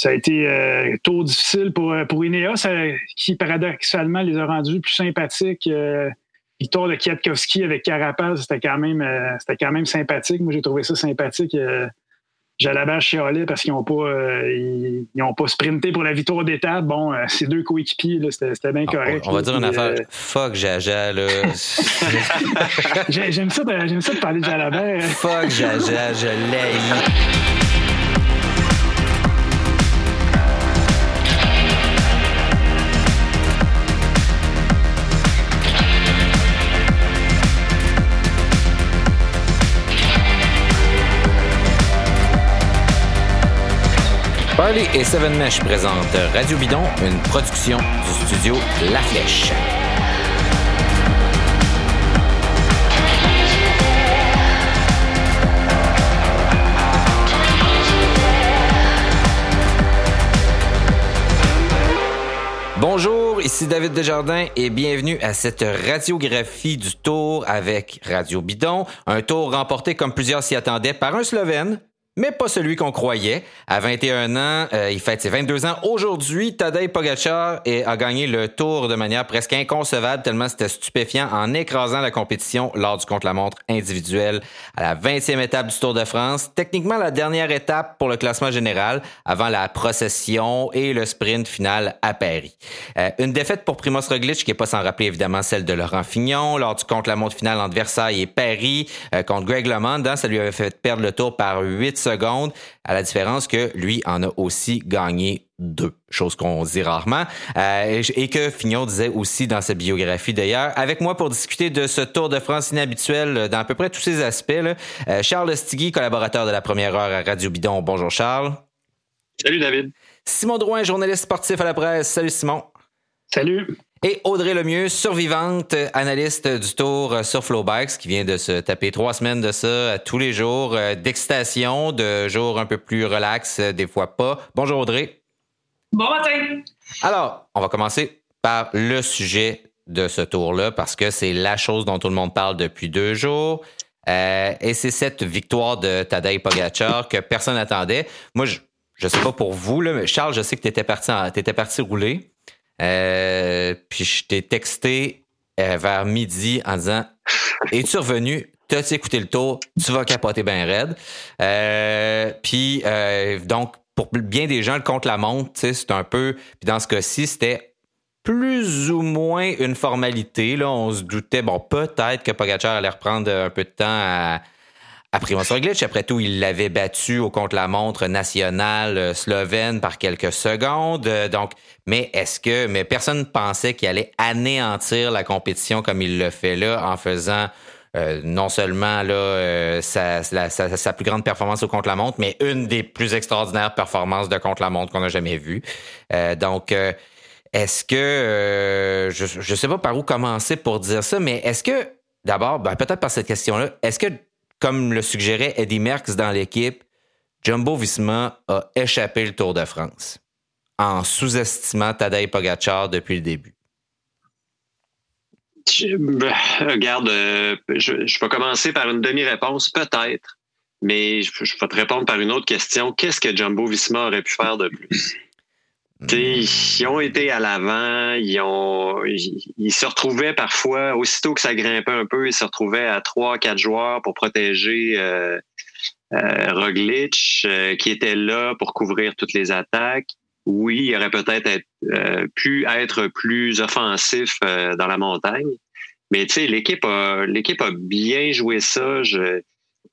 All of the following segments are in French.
ça a été un tour difficile pour, pour Ineos, qui paradoxalement les a rendus plus sympathiques. Victoire de Kwiatkowski avec Carapaz, c'était quand même c'était quand même sympathique. Moi, j'ai trouvé ça sympathique. Jalabert chialait parce qu'ils n'ont pas, euh, ils, ont pas sprinté pour la victoire d'étape. Bon, euh, ces deux coéquipiers, c'était bien ah, correct. On, va dire une affaire. Euh, Fuck Jaja, là. J'aime ça, ça, de parler de Jalabert. Fuck Jaja, je l'aime. Et Seven Mesh présentent Radio Bidon, une production du studio La Flèche. Bonjour, ici David Desjardins et bienvenue à cette radiographie du tour avec Radio Bidon. Un tour remporté comme plusieurs s'y attendaient par un Slovène, mais pas celui qu'on croyait. À 21 ans, euh, il fête ses 22 ans. Aujourd'hui, Tadej Pogacar a gagné le tour de manière presque inconcevable, tellement c'était stupéfiant, en écrasant la compétition lors du contre-la-montre individuel à la 20e étape du Tour de France. Techniquement, la dernière étape pour le classement général avant la procession et le sprint final à Paris. Euh, une défaite pour Primoz Roglic, qui est pas sans rappeler évidemment celle de Laurent Fignon lors du contre-la-montre final entre Versailles et Paris euh, contre Greg LeMond. Hein, ça lui avait fait perdre le tour par 8 secondes, à la différence que lui en a aussi gagné deux, chose qu'on dit rarement, euh, et que Fignon disait aussi dans sa biographie d'ailleurs. Avec moi pour discuter de ce Tour de France inhabituel dans à peu près tous ses aspects, euh, Charles Stigui, collaborateur de la première heure à Radio Bidon. Bonjour Charles. Salut David. Simon Drouin, journaliste sportif à la presse. Salut Simon. Salut. Et Audrey Lemieux, survivante, analyste du Tour sur Flowbikes, qui vient de se taper trois semaines de ça tous les jours, euh, d'excitation, de jours un peu plus relax, des fois pas. Bonjour Audrey. Bon matin. Alors, on va commencer par le sujet de ce tour-là, parce que c'est la chose dont tout le monde parle depuis deux jours. Euh, et c'est cette victoire de Tadej Pogacar que personne n'attendait. Moi, je, je sais pas pour vous, là, mais Charles, je sais que tu étais parti, étais parti rouler. Euh, puis je t'ai texté euh, vers midi en disant Es-tu revenu? T'as-tu écouté le tour? Tu vas capoter bien raide. Euh, puis donc, pour bien des gens, le contre-la-montre, c'est un peu. Puis dans ce cas-ci, c'était plus ou moins une formalité. Là, on se doutait, bon, peut-être que Pogacar allait reprendre un peu de temps à après Primoz Glitch, Après tout, il l'avait battu au contre-la-montre national euh, slovène par quelques secondes. Euh, donc, mais est-ce que, mais personne ne pensait qu'il allait anéantir la compétition comme il le fait là en faisant euh, non seulement là sa, sa, plus grande performance au contre-la-montre, mais une des plus extraordinaires performances de contre-la-montre qu'on a jamais vues. donc, est-ce que je ne sais pas par où commencer pour dire ça, mais est-ce que d'abord, ben, peut-être par cette question-là, est-ce que comme le suggérait Eddie Merckx dans l'équipe, Jumbo Visma a échappé le Tour de France en sous-estimant Tadej Pogacar depuis le début. Ben, regarde, euh, je, vais commencer par une demi-réponse, peut-être, mais je, je, vais te répondre par une autre question. Qu'est-ce que Jumbo Visma aurait pu faire de plus? Ils ont été à l'avant, ils ont ils, se retrouvaient parfois, aussitôt que ça grimpait un peu, ils se retrouvaient à trois, quatre joueurs pour protéger euh, euh Roglic, euh, qui était là pour couvrir toutes les attaques. Oui, il aurait peut-être euh, pu être plus offensif dans la montagne. Mais tu l'équipe a l'équipe a bien joué ça.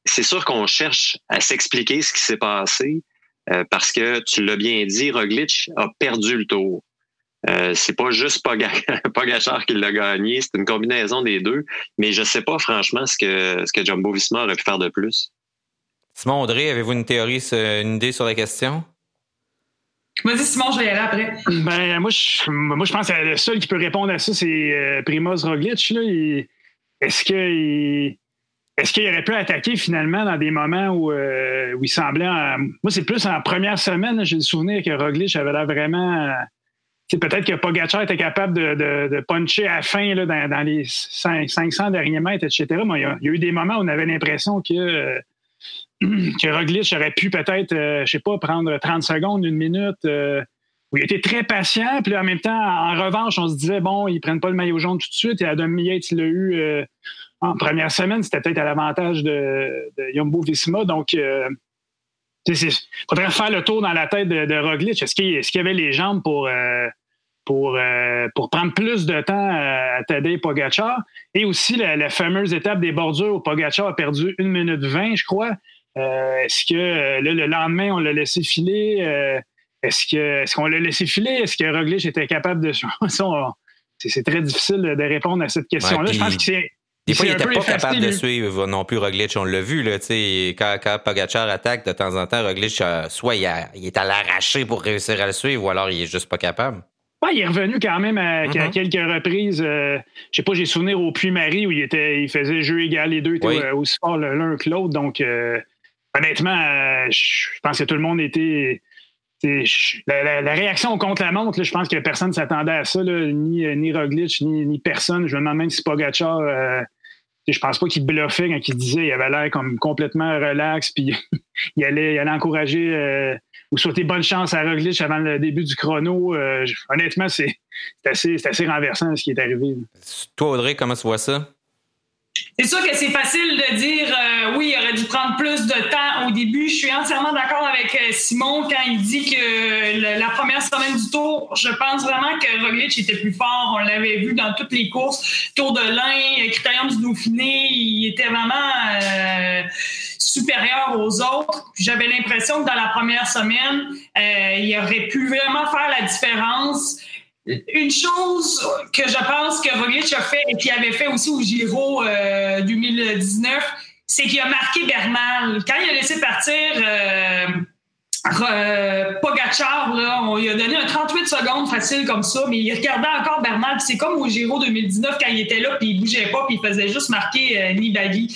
c'est sûr qu'on cherche à s'expliquer ce qui s'est passé. Euh, parce que tu l'as bien dit, Roglic a perdu le tour. Euh, c'est pas juste Pogachar qui l'a gagné, c'est une combinaison des deux. Mais je sais pas franchement ce que, ce que Jumbo Visma aurait pu faire de plus. Simon Audrey, avez-vous une théorie, une idée sur la question? Vas-y, Simon, je vais y aller après. Ben, moi, je, moi, je pense que le seul qui peut répondre à ça, c'est euh, Primoz Roglic. Est-ce qu'il est-ce qu'il aurait pu attaquer finalement dans des moments où, euh, il semblait. Moi, c'est plus en première semaine, j'ai le souvenir que Roglic avait l'air vraiment. peut-être que Pogacar était capable de, puncher à fin là, dans, les 500 derniers mètres, etc. Mais il y, a, eu des moments où on avait l'impression que que Roglic aurait pu peut-être, je je sais pas, prendre 30 secondes, une minute. où il était très patient, puis en même temps, en revanche, on se disait, bon, ils prennent pas le maillot jaune tout de suite, et Adam Yates l'a eu en première semaine, c'était peut-être à l'avantage de, de Jumbo Visma. Donc, euh, il faudrait faire le tour dans la tête de, de Roglic. Est-ce qu'il y avait les jambes pour, euh, pour, euh, pour prendre plus de temps à, Tadej Pogacar? Et aussi la, fameuse étape des bordures où Pogacar a perdu 1 minute 20, je crois. est-ce que le lendemain, on l'a laissé filer? est-ce, que, est-ce qu'on l'a laissé filer? Est-ce que Roglic était capable de. c'est, très difficile de répondre à cette question-là. je pense que c'est des fois, il n'était pas capable de suivre non plus Roglic. On l'a vu, là, quand, quand Pogacar attaque, de temps en temps, Roglic, euh, soit il, est à l'arracher pour réussir à le suivre, ou alors il est juste pas capable. Ouais, il est revenu quand même à, mm-hmm. quelques reprises. Euh, je sais pas, j'ai souvenir au Puy-Marie où il était, il faisait jeu égal, les deux étaient aussi forts l'un que l'autre. Donc, euh, honnêtement, je pense que tout le monde était. La, la, réaction contre la montre, je pense que personne ne s'attendait à ça, ni, ni Roglic, ni, ni, personne. Je me demande même si Pogacar je pense pas qu'il bluffait quand il disait il avait l'air comme complètement relax, puis il, allait, il allait encourager euh, ou souhaiter bonne chance à Roglic avant le début du chrono. Euh, honnêtement, c'est assez, assez renversant ce qui est arrivé. Toi, Audrey, comment tu vois ça? C'est sûr que c'est facile de dire euh, oui, il aurait dû prendre plus de temps au début. Je suis entièrement d'accord avec euh, Simon quand il dit que la première semaine du tour, je pense vraiment que Roglic était plus fort. On l'avait vu dans toutes les courses. Tour de l'Ain, Critérium du Dauphiné, il était vraiment euh, supérieur aux autres. J'avais l'impression que dans la première semaine, il aurait pu vraiment faire la différence. Une chose que je pense que Roglic a fait et qu'il avait fait aussi au Giro 2019, euh, c'est qu'il a marqué Bernal. Quand il a laissé partir euh, Pogachar, là, on lui a donné un 38 secondes facile comme ça, mais il regardait encore Bernal. C'est comme au Giro 2019 quand il était là, puis il bougeait pas, puis il faisait juste marquer euh, Nibali.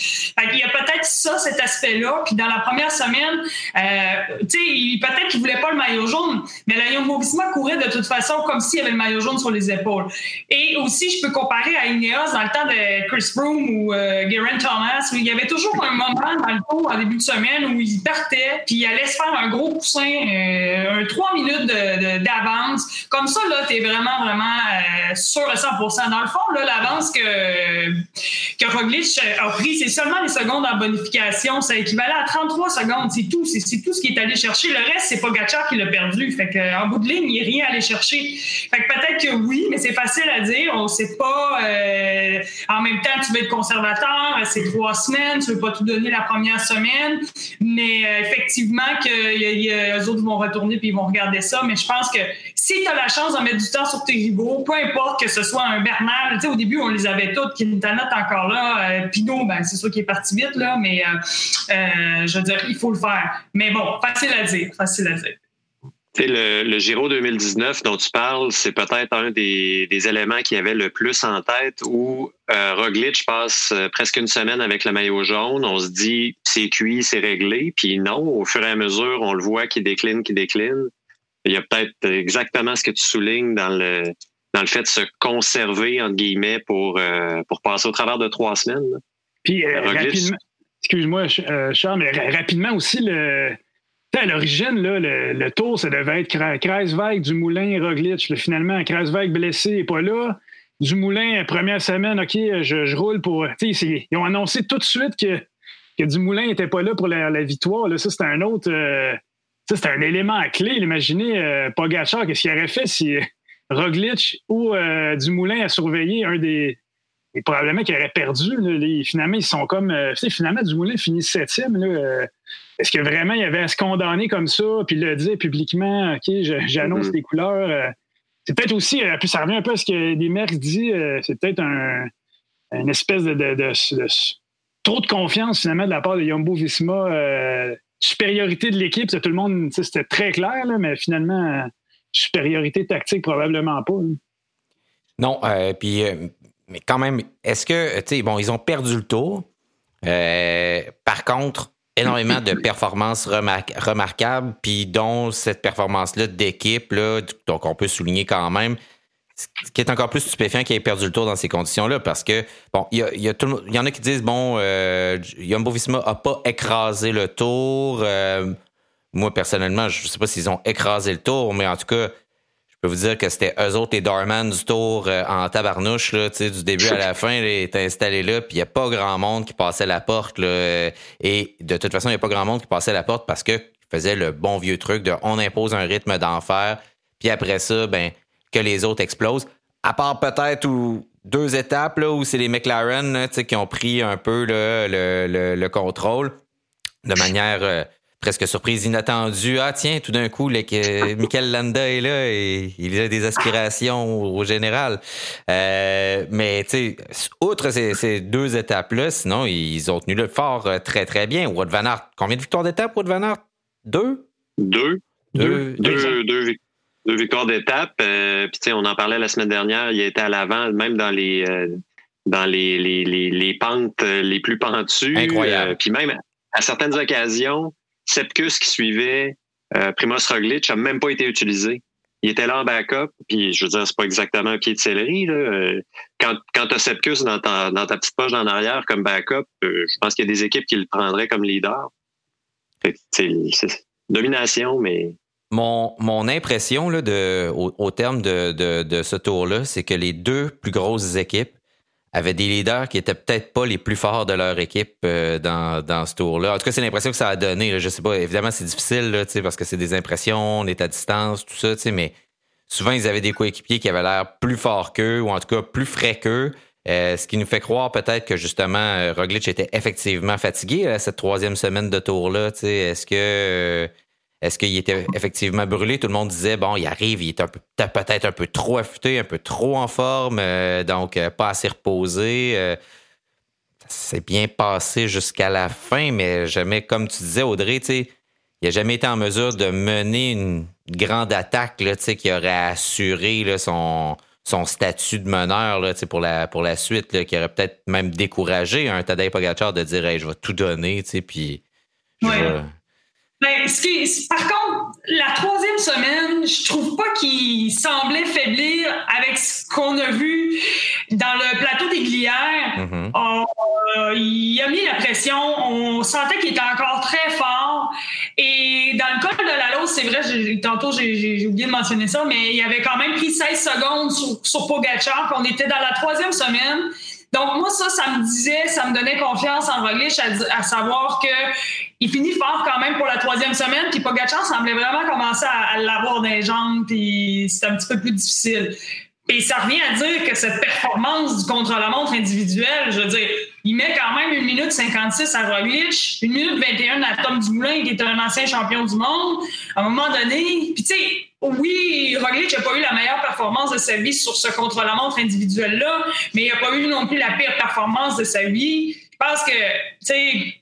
il y a peut-être ça, cet aspect-là. Puis dans la première semaine, euh, tu sais, peut-être qu'il voulait pas le maillot jaune, mais la Jumbo courait de toute façon comme s'il avait le maillot jaune sur les épaules. Et aussi, je peux comparer à Ineos dans le temps de Chris Froome ou euh, Geraint Thomas, où il y avait toujours un moment dans le tour en début de semaine où il partait, puis il allait se faire un gros euh, un 3 minutes d'avance. Comme ça, là, tu es vraiment, vraiment euh, sûr à 100 Dans le fond, là, l'avance que, Roglic a pris, c'est seulement les secondes en bonification. Ça équivalent à 33 secondes. C'est tout. C'est tout ce qu'il est allé chercher. Le reste, c'est pas Gatchar qui l'a perdu. Fait que, en bout de ligne, il n'y a rien à aller chercher. Fait que peut-être que oui, mais c'est facile à dire. On sait pas. Euh, en même temps, tu veux être conservateur. C'est trois semaines. Tu veux pas tout donner la première semaine. Mais effectivement, qu'il y a eux autres vont retourner puis ils vont regarder ça. Mais je pense que si tu as la chance de mettre du temps sur tes rivaux, peu importe que ce soit un Bernal, au début, on les avait toutes, Quintana est encore là, euh, Pinot, ben, c'est sûr qu'il est parti vite, là, mais euh, euh, je veux dire, il faut le faire. Mais bon, facile à dire, facile à dire. Le, le, Giro 2019 dont tu parles, c'est peut-être un des, éléments qui avait le plus en tête où euh, Roglic passe euh, presque une semaine avec le maillot jaune. On se dit c'est cuit, c'est réglé. Puis non, au fur et à mesure, on le voit qui décline, qui décline. Il y a peut-être exactement ce que tu soulignes dans le dans le fait de se conserver entre guillemets pour euh, pour passer au travers de trois semaines. Puis rapidement, excuse-moi Charles, mais rapidement aussi le à l'origine, le, tour, ça devait être Kreisweg, Dumoulin, Roglic. finalement, Kreisweg blessé n'est pas là. Dumoulin, première semaine, OK, je, roule pour. Ils ont annoncé tout de suite que, que Dumoulin n'était pas là pour la, victoire. Là, ça, c'était un autre. Euh, c'était un élément clé. Imaginez euh, qu'est-ce qu'il aurait fait si Roglic ou euh, Dumoulin a surveillé un des. Et probablement qu'il aurait perdu. finalement, ils sont comme. finalement, Dumoulin finit septième. Là, est-ce que vraiment il y avait à se condamner comme ça, puis le dire publiquement, OK, j'annonce mm-hmm. des couleurs? Euh, c'est peut-être aussi, euh, puis ça revient un peu à ce que des maires disent, euh, c'est peut-être un, une espèce de, trop de confiance finalement de la part de Yombo Visma, supériorité de l'équipe, tout le monde, c'était très clair, mais finalement, supériorité tactique, probablement pas. Non, puis, mais quand même, est-ce que, tu sais, bon, ils ont perdu le tour. par contre, énormément de performances remarquables, puis dont cette performance-là d'équipe, donc on peut souligner quand même ce qui est encore plus stupéfiant qu'il ait perdu le tour dans ces conditions-là, parce que, bon, il y, a, y, a tout, y en a qui disent, bon, euh, Jumbo Visma a pas écrasé le tour. Euh, moi, personnellement, je sais pas s'ils ont écrasé le tour, mais en tout cas, peux vous dire que c'était eux autres, les Darman du tour euh, en tabarnouche, là, du début à la fin, ils étaient installés là, puis il n'y a pas grand monde qui passait la porte. Là, et de toute façon, il n'y a pas grand monde qui passait la porte parce que faisait le bon vieux truc de on impose un rythme d'enfer, puis après ça, ben que les autres explosent. À part peut-être ou deux étapes là, où c'est les McLaren là, qui ont pris un peu le, le, le, contrôle de manière euh, presque surprise, inattendue. Ah tiens, tout d'un coup, que Michael Landa est là et il a des aspirations au, général. Euh, mais tu sais, outre ces, ces deux étapes-là, sinon, ils ont tenu le fort euh, très très bien. Wout Van Aert, combien de victoires d'étape, Wout Van Aert? Deux? Deux. Deux, deux, deux, deux victoires d'étape. Euh, puis on en parlait la semaine dernière, il était à l'avant, même dans les euh, dans les, les, les, pentes euh, les plus pentues. Incroyable. puis même à certaines occasions, Sepkus qui suivait Primoz Roglic n'a même pas été utilisé. Il était là en backup, puis je veux dire, c'est pas exactement un pied de céleri. Là. Quand, quand tu as Sepkus dans ta, petite poche en arrière comme backup, je pense qu'il y a des équipes qui le prendraient comme leader. C'est domination, mais mon, mon impression là, de, au, terme de, de ce tour-là, c'est que les deux plus grosses équipes avaient des leaders qui étaient peut-être pas les plus forts de leur équipe euh, dans, dans ce tour-là. En tout cas, c'est l'impression que ça a donné. Là. Je sais pas, évidemment, c'est difficile là, parce que c'est des impressions, on est à distance, tout ça, mais souvent, ils avaient des coéquipiers qui avaient l'air plus forts qu'eux, ou en tout cas plus frais qu'eux. Euh, ce qui nous fait croire peut-être que justement euh, Roglic était effectivement fatigué cette troisième semaine de tour-là. Est-ce que est-ce qu'il était effectivement brûlé? Tout le monde disait, bon, il arrive, il est peut-être un peu trop affûté, un peu trop en forme, euh, donc euh, pas assez reposé. Euh, c'est bien passé jusqu'à la fin, mais jamais, comme tu disais, Audrey, il n'a jamais été en mesure de mener une grande attaque là, qui aurait assuré là, son, son statut de meneur là, pour, la, pour la suite, qui aurait peut-être même découragé un Tadej Pogacar de dire je vais tout donner, puis je ben, ce qui par contre, la troisième semaine, je trouve pas qu'il semblait faiblir avec ce qu'on a vu dans le plateau des Glières. Mm-hmm. Euh, il a mis la pression. On sentait qu'il était encore très fort. Et dans le cas de la Lose, c'est vrai, tantôt j'ai oublié de mentionner ça, mais il avait quand même pris 16 secondes sur, sur Pogacar. On était dans la troisième semaine. Donc, moi, ça, ça me disait, ça me donnait confiance en Roglic à, savoir que il finit fort quand même pour la troisième semaine, puis Pogacar semblait vraiment commencer à, l'avoir dans les jambes, puis c'était un petit peu plus difficile. Et ça revient à dire que cette performance du contre-la-montre individuel, je veux dire, il met quand même une minute 56 à Roglic, une minute 21 à Tom Dumoulin, qui est un ancien champion du monde. À un moment donné, puis tu sais, oui, Roglic n'a pas eu la meilleure performance de sa vie sur ce contre-la-montre individuel-là, mais il n'a pas eu non plus la pire performance de sa vie. Je pense que, tu sais,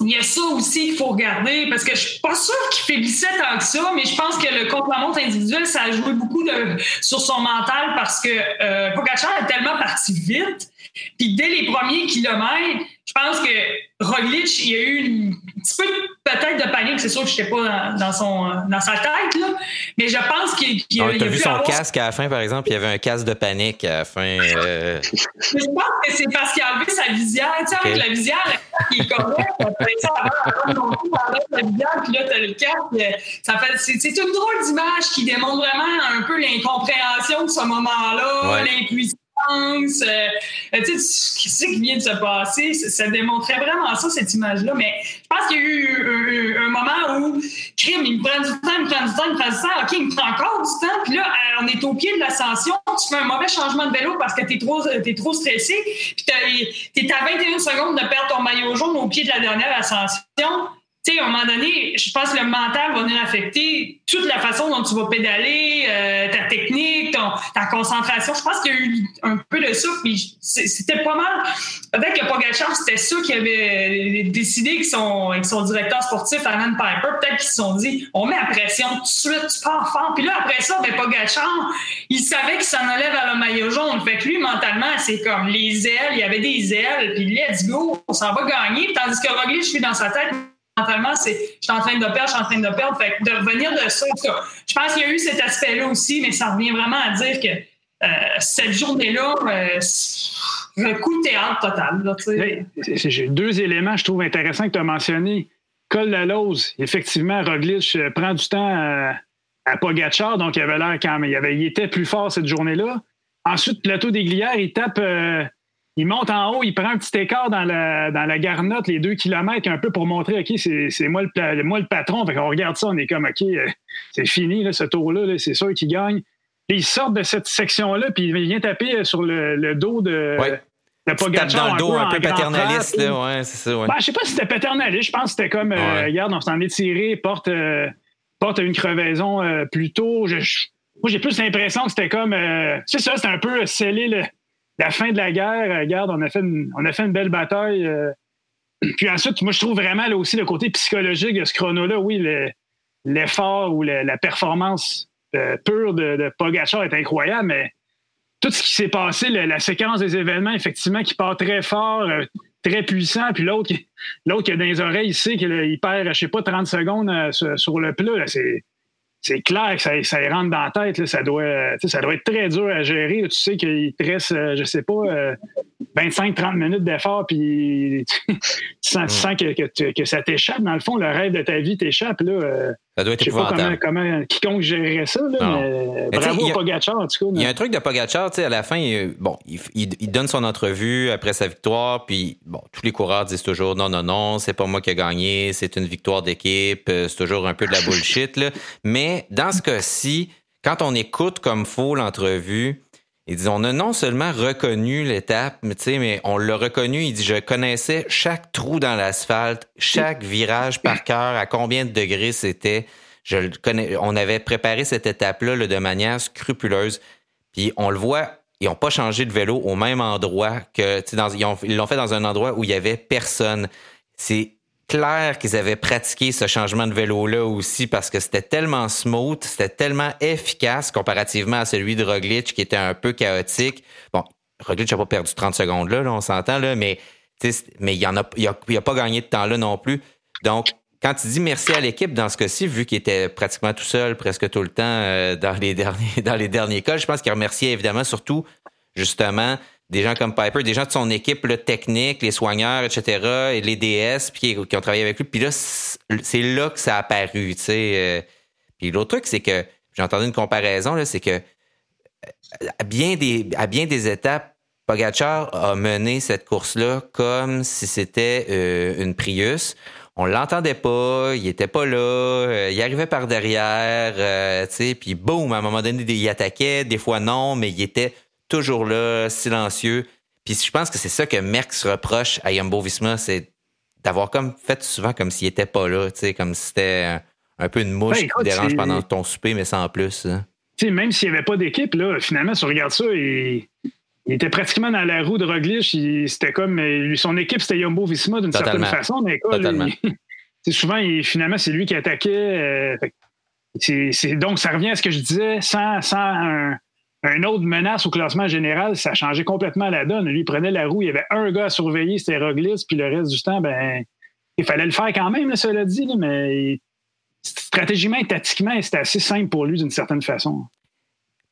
il y a ça aussi qu'il faut regarder parce que je suis pas sûre qu'il faiblissait tant que ça, mais je pense que le contre-la-montre individuel, ça a joué beaucoup de, sur son mental parce que euh, est tellement parti vite. Puis dès les premiers kilomètres, pense que Roglic, il y a eu un petit peu peut-être de panique. C'est sûr que je n'étais pas dans, son, dans sa tête, là. mais je pense qu'il qu a. Ah, tu as vu son casque à la fin, par exemple, il y avait un casque de panique à la fin. Euh... je pense que c'est parce qu'il a enlevé sa visière. Tu sais, avec la visière, il est correct. Ça, avant, la visière, puis là, tu as le casque. Ça fait, c'est, une drôle d'image qui démontre vraiment un peu l'incompréhension de ce moment-là, ouais. L'intuition euh, tu sais, qu'est-ce qui vient de se passer? Ça, démontrait vraiment ça, cette image-là. Mais je pense qu'il y a eu un, moment où, crime, il me prend du temps, il me prend du temps, il me prend du temps. OK, il me prend encore du temps. Puis là, euh, on est au pied de l'ascension. Tu fais un mauvais changement de vélo parce que tu es trop, es trop stressé. Puis tu es à 21 secondes de perdre ton maillot jaune au pied de la dernière ascension tu sais, à un moment donné, je pense que le mental va venir affecter toute la façon dont tu vas pédaler, euh, ta technique, ta concentration. Je pense qu'il y a eu un peu de ça, puis c'était pas mal. Peut-être que Pogacar, c'était ça qui avait décidé avec son, avec son directeur sportif, Alan Piper. Peut-être qu'ils se sont dit, on met la pression tout de suite, tu pars fort. Puis là, après ça, ben, Pogacar, il savait qu'il s'en allait vers le maillot jaune. Fait que lui, mentalement, c'est comme les ailes, il y avait des ailes, puis let's go, on s'en va gagner. Tandis que Roglic, je suis dans sa tête, c'est je suis en train de perdre, je suis en train de perdre. Fait de revenir de ça, je pense qu'il y a eu cet aspect-là aussi, mais ça revient vraiment à dire que cette journée-là, un coup de théâtre total. J'ai deux éléments, je trouve, intéressants que tu as mentionnés. Col de Lose, effectivement, Roglic prend du temps à, à Pogachar, donc il avait l'air quand même. Il, était plus fort cette journée-là. Ensuite, plateau des Glières, il tape, euh, il monte en haut, il prend un petit écart dans la, dans la garnotte, les deux kilomètres, un peu pour montrer, OK, c'est moi le, moi le patron. Fait qu'on regarde ça, on est comme, OK, euh, c'est fini, là, ce tour-là, c'est sûr qu'il gagne. Et il sort de cette section-là, puis il vient taper sur le, dos de. Ouais. Pogacar, dans le dos un peu, paternaliste, là, ouais, c'est ça. Ouais. Ben, je sais pas si c'était paternaliste, je pense que c'était comme, euh, regarde, on s'en est tiré, porte, porte une crevaison plus tôt. Je, moi, j'ai plus l'impression que c'était comme. Euh, c'est ça, c'était un peu sceller la fin de la guerre. Regarde, on a fait une, on a fait une belle bataille. Euh. Puis ensuite, moi, je trouve vraiment là, aussi le côté psychologique de ce chrono-là. Oui, l'effort ou la performance euh, pure de, de Pogacar est incroyable, mais tout ce qui s'est passé, la, séquence des événements, effectivement, qui part très fort, très puissant, puis l'autre, l'autre qui a dans les oreilles, il sait qu'il perd, je sais pas, 30 secondes sur, le plat. C'est c'est clair que ça, ça rentre dans la tête. ça, doit, ça doit être très dur à gérer. Tu sais qu'il te reste, euh, je sais pas, 25-30 euh, minutes d'effort, puis tu sens, que, que, ça t'échappe. Dans le fond, le rêve de ta vie t'échappe. Là, euh, ça doit être je sais pas comment, comment, quiconque gérerait ça, là, mais, bravo à Pogacar, en tout cas. Il y a un truc de Pogacar, tu sais, à la fin, il, bon, il, donne son entrevue après sa victoire, puis bon, tous les coureurs disent toujours non, non, non, c'est pas moi qui ai gagné, c'est une victoire d'équipe, euh, c'est toujours un peu de la bullshit, là. Mais dans ce cas-ci, quand on écoute comme faux l'entrevue, il dit, on a non seulement reconnu l'étape, mais, mais on l'a reconnu. Il dit, je connaissais chaque trou dans l'asphalte, chaque virage par cœur, à combien de degrés c'était. Je le connais, on avait préparé cette étape-là de manière scrupuleuse. Puis on le voit, ils n'ont pas changé de vélo au même endroit que, ils l'ont fait dans un endroit où il y avait personne. C'est clair qu'ils avaient pratiqué ce changement de vélo-là aussi parce que c'était tellement smooth, c'était tellement efficace comparativement à celui de Roglic qui était un peu chaotique. Bon, Roglic n'a pas perdu 30 secondes là, on s'entend, là, mais, mais il n'a pas gagné de temps là non plus. Donc, quand tu dis merci à l'équipe dans ce cas-ci, vu qu'il était pratiquement tout seul presque tout le temps euh, dans les derniers dans les derniers cas, je pense qu'il remerciait évidemment surtout justement des gens comme Piper, des gens de son équipe le technique, les soigneurs, etc., et les DS puis qui, ont travaillé avec lui. Puis là, c'est là que ça a apparu. Tu sais. Euh. Puis l'autre truc, c'est que j'ai entendu une comparaison, c'est que à bien, des, étapes, Pogachar a mené cette course-là comme si c'était euh, une Prius. On l'entendait pas, il était pas là, euh, il arrivait par derrière, tu sais, puis boum, à un moment donné, il attaquait, des fois non, mais il était toujours là, silencieux. Puis je pense que c'est ça que Merckx reproche à Yumbo Visma, c'est d'avoir comme fait souvent comme s'il était pas là, tu sais, comme si c'était un, peu une mouche ben, qui dérange pendant ton souper, mais sans plus. Hein. sais, même s'il n'y avait pas d'équipe, là, finalement, si on regarde ça, il, était pratiquement dans la roue de Roglic. C'était comme son équipe, c'était Yumbo Visma d'une certaine façon, mais quoi, souvent, finalement, c'est lui qui attaquait. Euh, donc, ça revient à ce que je disais, sans, sans un, une autre menace au classement général, ça changeait complètement la donne. Lui, il prenait la roue, il y avait un gars à surveiller, c'était Roglic, puis le reste du temps, ben, il fallait le faire quand même, cela dit, mais stratégiquement et tactiquement, c'était assez simple pour lui d'une certaine façon.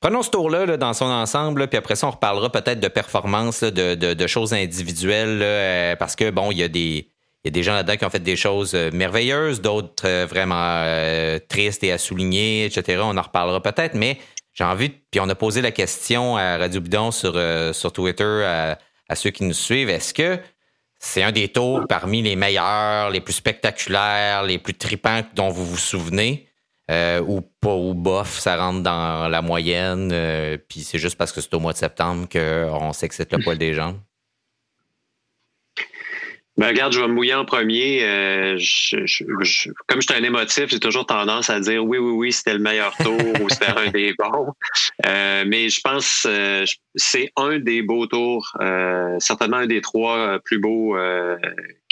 Prenons ce tour-là dans son ensemble, puis après ça, on reparlera peut-être de performance, de, choses individuelles, euh, parce que, bon, il y a des. Il y a des gens là-dedans qui ont fait des choses euh, merveilleuses, d'autres euh, vraiment tristes et à souligner, etc. On en reparlera peut-être, mais j'ai envie, puis on a posé la question à Radio Bidon sur, euh, sur Twitter à, ceux qui nous suivent. Est-ce que c'est un des tours parmi les meilleurs, les plus spectaculaires, les plus tripants dont vous vous souvenez? Euh, ou pas, ou bof, ça rentre dans la moyenne, euh, puis c'est juste parce que c'est au mois de septembre qu'on s'excite le poil des jambes? Ben, regarde, je vais me mouiller en premier. Euh, comme je suis un émotif, j'ai toujours tendance à dire oui, oui, oui, c'était le meilleur tour ou c'était un des bons. Euh, mais je pense euh, c'est un des beaux tours, certainement un des trois plus beaux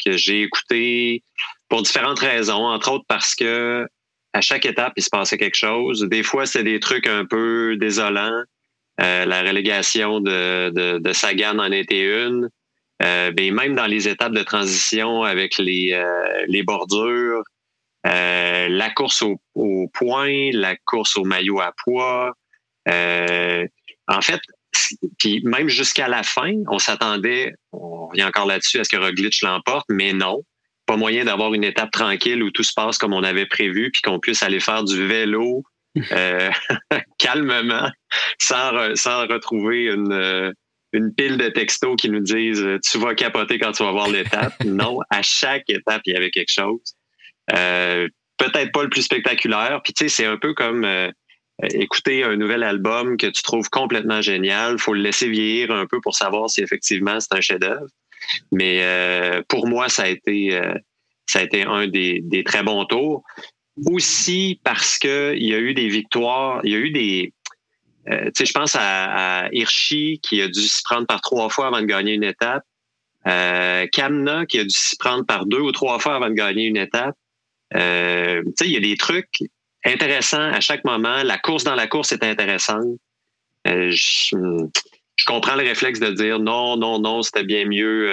que j'ai écouté pour différentes raisons, entre autres parce que à chaque étape, il se passait quelque chose. Des fois, c'était des trucs un peu désolants. la relégation de, de, de Sagan en était une. Euh, ben, même dans les étapes de transition avec les, euh, les bordures, euh, la course au, au, point, la course au maillot à poids, en fait, puis même jusqu'à la fin, on s'attendait, on revient encore là-dessus, à ce que Roglic l'emporte, mais non. Pas moyen d'avoir une étape tranquille où tout se passe comme on avait prévu, puis qu'on puisse aller faire du vélo euh, calmement, sans, sans retrouver une, euh, une pile de textos qui nous disent tu vas capoter quand tu vas voir l'étape. non, à chaque étape, il y avait quelque chose. Euh, peut-être pas le plus spectaculaire. Puis tu sais, c'est un peu comme écouter un nouvel album que tu trouves complètement génial. faut le laisser vieillir un peu pour savoir si effectivement c'est un chef-d'œuvre. Mais pour moi, ça a été ça a été un des, des très bons tours aussi parce que il y a eu des victoires, il y a eu des euh, je pense à, à, Hirschi qui a dû s'y prendre par trois fois avant de gagner une étape. Euh, Kamna qui a dû s'y prendre par deux ou trois fois avant de gagner une étape. Euh, il y a des trucs intéressants à chaque moment. La course dans la course est intéressante. Euh, je, je, comprends le réflexe de dire non, non, non, c'était bien mieux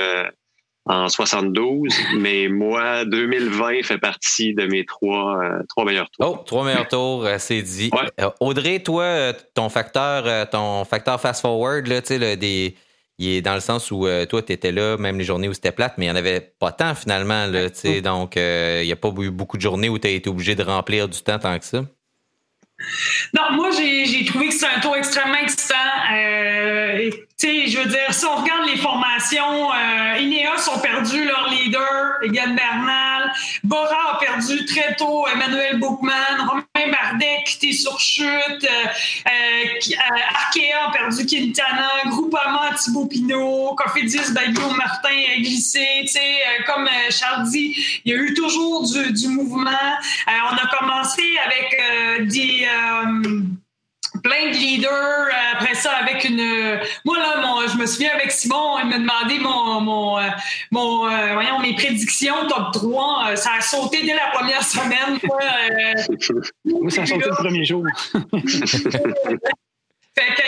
en 72, mais moi, 2020 fait partie de mes trois, euh, trois meilleurs tours. Oh, trois meilleurs tours, euh, c'est dit. Euh, Audrey, toi, ton facteur, ton facteur fast-forward, là, tu sais, des, il est dans le sens où toi, tu étais là, même les journées où c'était plate, mais il n'y en avait pas tant finalement, là, tu sais, donc il n'y a pas eu beaucoup de journées où tu as été obligé de remplir du temps tant que ça. Non, moi, j'ai trouvé que c'est un tour extrêmement excitant. Euh, je veux dire, si on regarde les formations, euh, Ineos ont perdu leur leader, Egan Bernal. Bora a perdu très tôt Emmanuel Bookman. Romain Bardet quitté sur chute. Euh, euh, Arkea a perdu Quintana. Groupama Thibaut Pinot. Cofidis Baguio Martin a glissé. Comme Charles dit, il y a eu toujours du, du mouvement. on a commencé avec des plein de leaders. Euh, après ça, avec une. Moi, là, mon, je me souviens avec Simon, il m'a demandé mon, mon, euh, mon euh, voyons, mes prédictions top 3. ça a sauté dès la première semaine. Moi, ça a sauté le premier jour.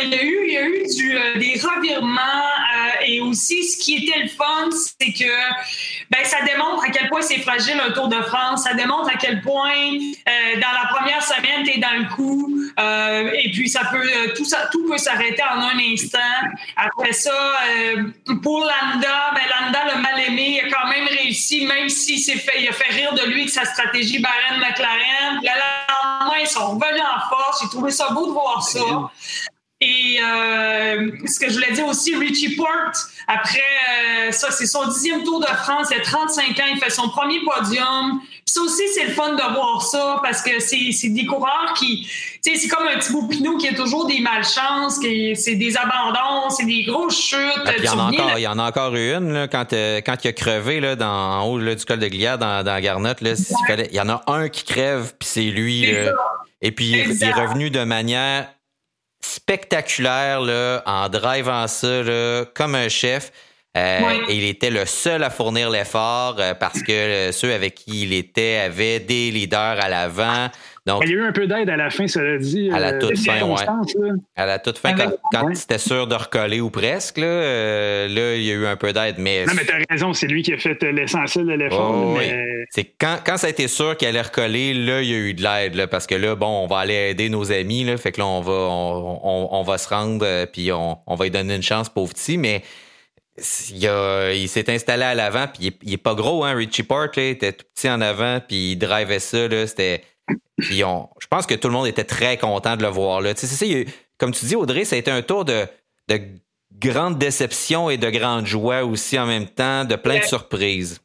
Fait y a eu, il y a eu euh, des revirements euh, et aussi ce qui était le fun, c'est que ben, ça démontre à quel point c'est fragile un Tour de France. Ça démontre à quel point euh, dans la première semaine, tu es dans le coup et puis ça peut tout ça tout peut s'arrêter en un instant. Après ça, pour Landa, ben, Landa le mal aimé, il a quand même réussi, même si s'est fait, il a fait rire de lui que sa stratégie Barren McLaren. Le lendemain, ils sont revenus en force. J'ai trouvé ça beau de voir ça. Et euh, ce que je voulais dire aussi, Richie Porte, après euh, ça, c'est son dixième Tour de France, il a 35 ans, il fait son premier podium. Puis ça aussi, c'est le fun de voir ça parce que c'est des coureurs qui, tu sais, c'est comme un petit beau Pinot qui a toujours des malchances, c'est des abandons, c'est des grosses chutes. Ah, il, y en a encore, il y en a encore eu une là, quand, euh, quand il a crevé là, dans, en haut là, du col de Gliade, dans, dans Garnotte. Là, il, il, y en a un qui crève, puis c'est lui. Et puis il est revenu de manière spectaculaire là, en drivant ça là, comme un chef. Euh, il était le seul à fournir l'effort euh, parce que euh, ceux avec qui il était avaient des leaders à l'avant. Donc, il y a eu un peu d'aide à la fin, ça l'a dit. À la toute fin, oui. À la toute fin, quand, quand c'était sûr de recoller ou presque, là, là, il y a eu un peu d'aide. Mais... Non, mais t'as raison, c'est lui qui a fait l'essentiel de l'effort. C'est quand, quand ça a été sûr qu'elle allait recoller, là, il y a eu de l'aide, parce que là, bon, on va aller aider nos amis, là, fait que là, on va, on, on, va se rendre, puis on, on va lui donner une chance, pauvre petit, mais il, il s'est installé à l'avant, puis il, est pas gros, hein, Richie Port, il était tout petit en avant, puis il drivait ça, là, c'était... Puis on, je pense que tout le monde était très content de le voir, là. Tu sais, comme tu dis, Audrey, ça a été un tour de, de grande déception et de grande joie aussi en même temps, de plein de surprises.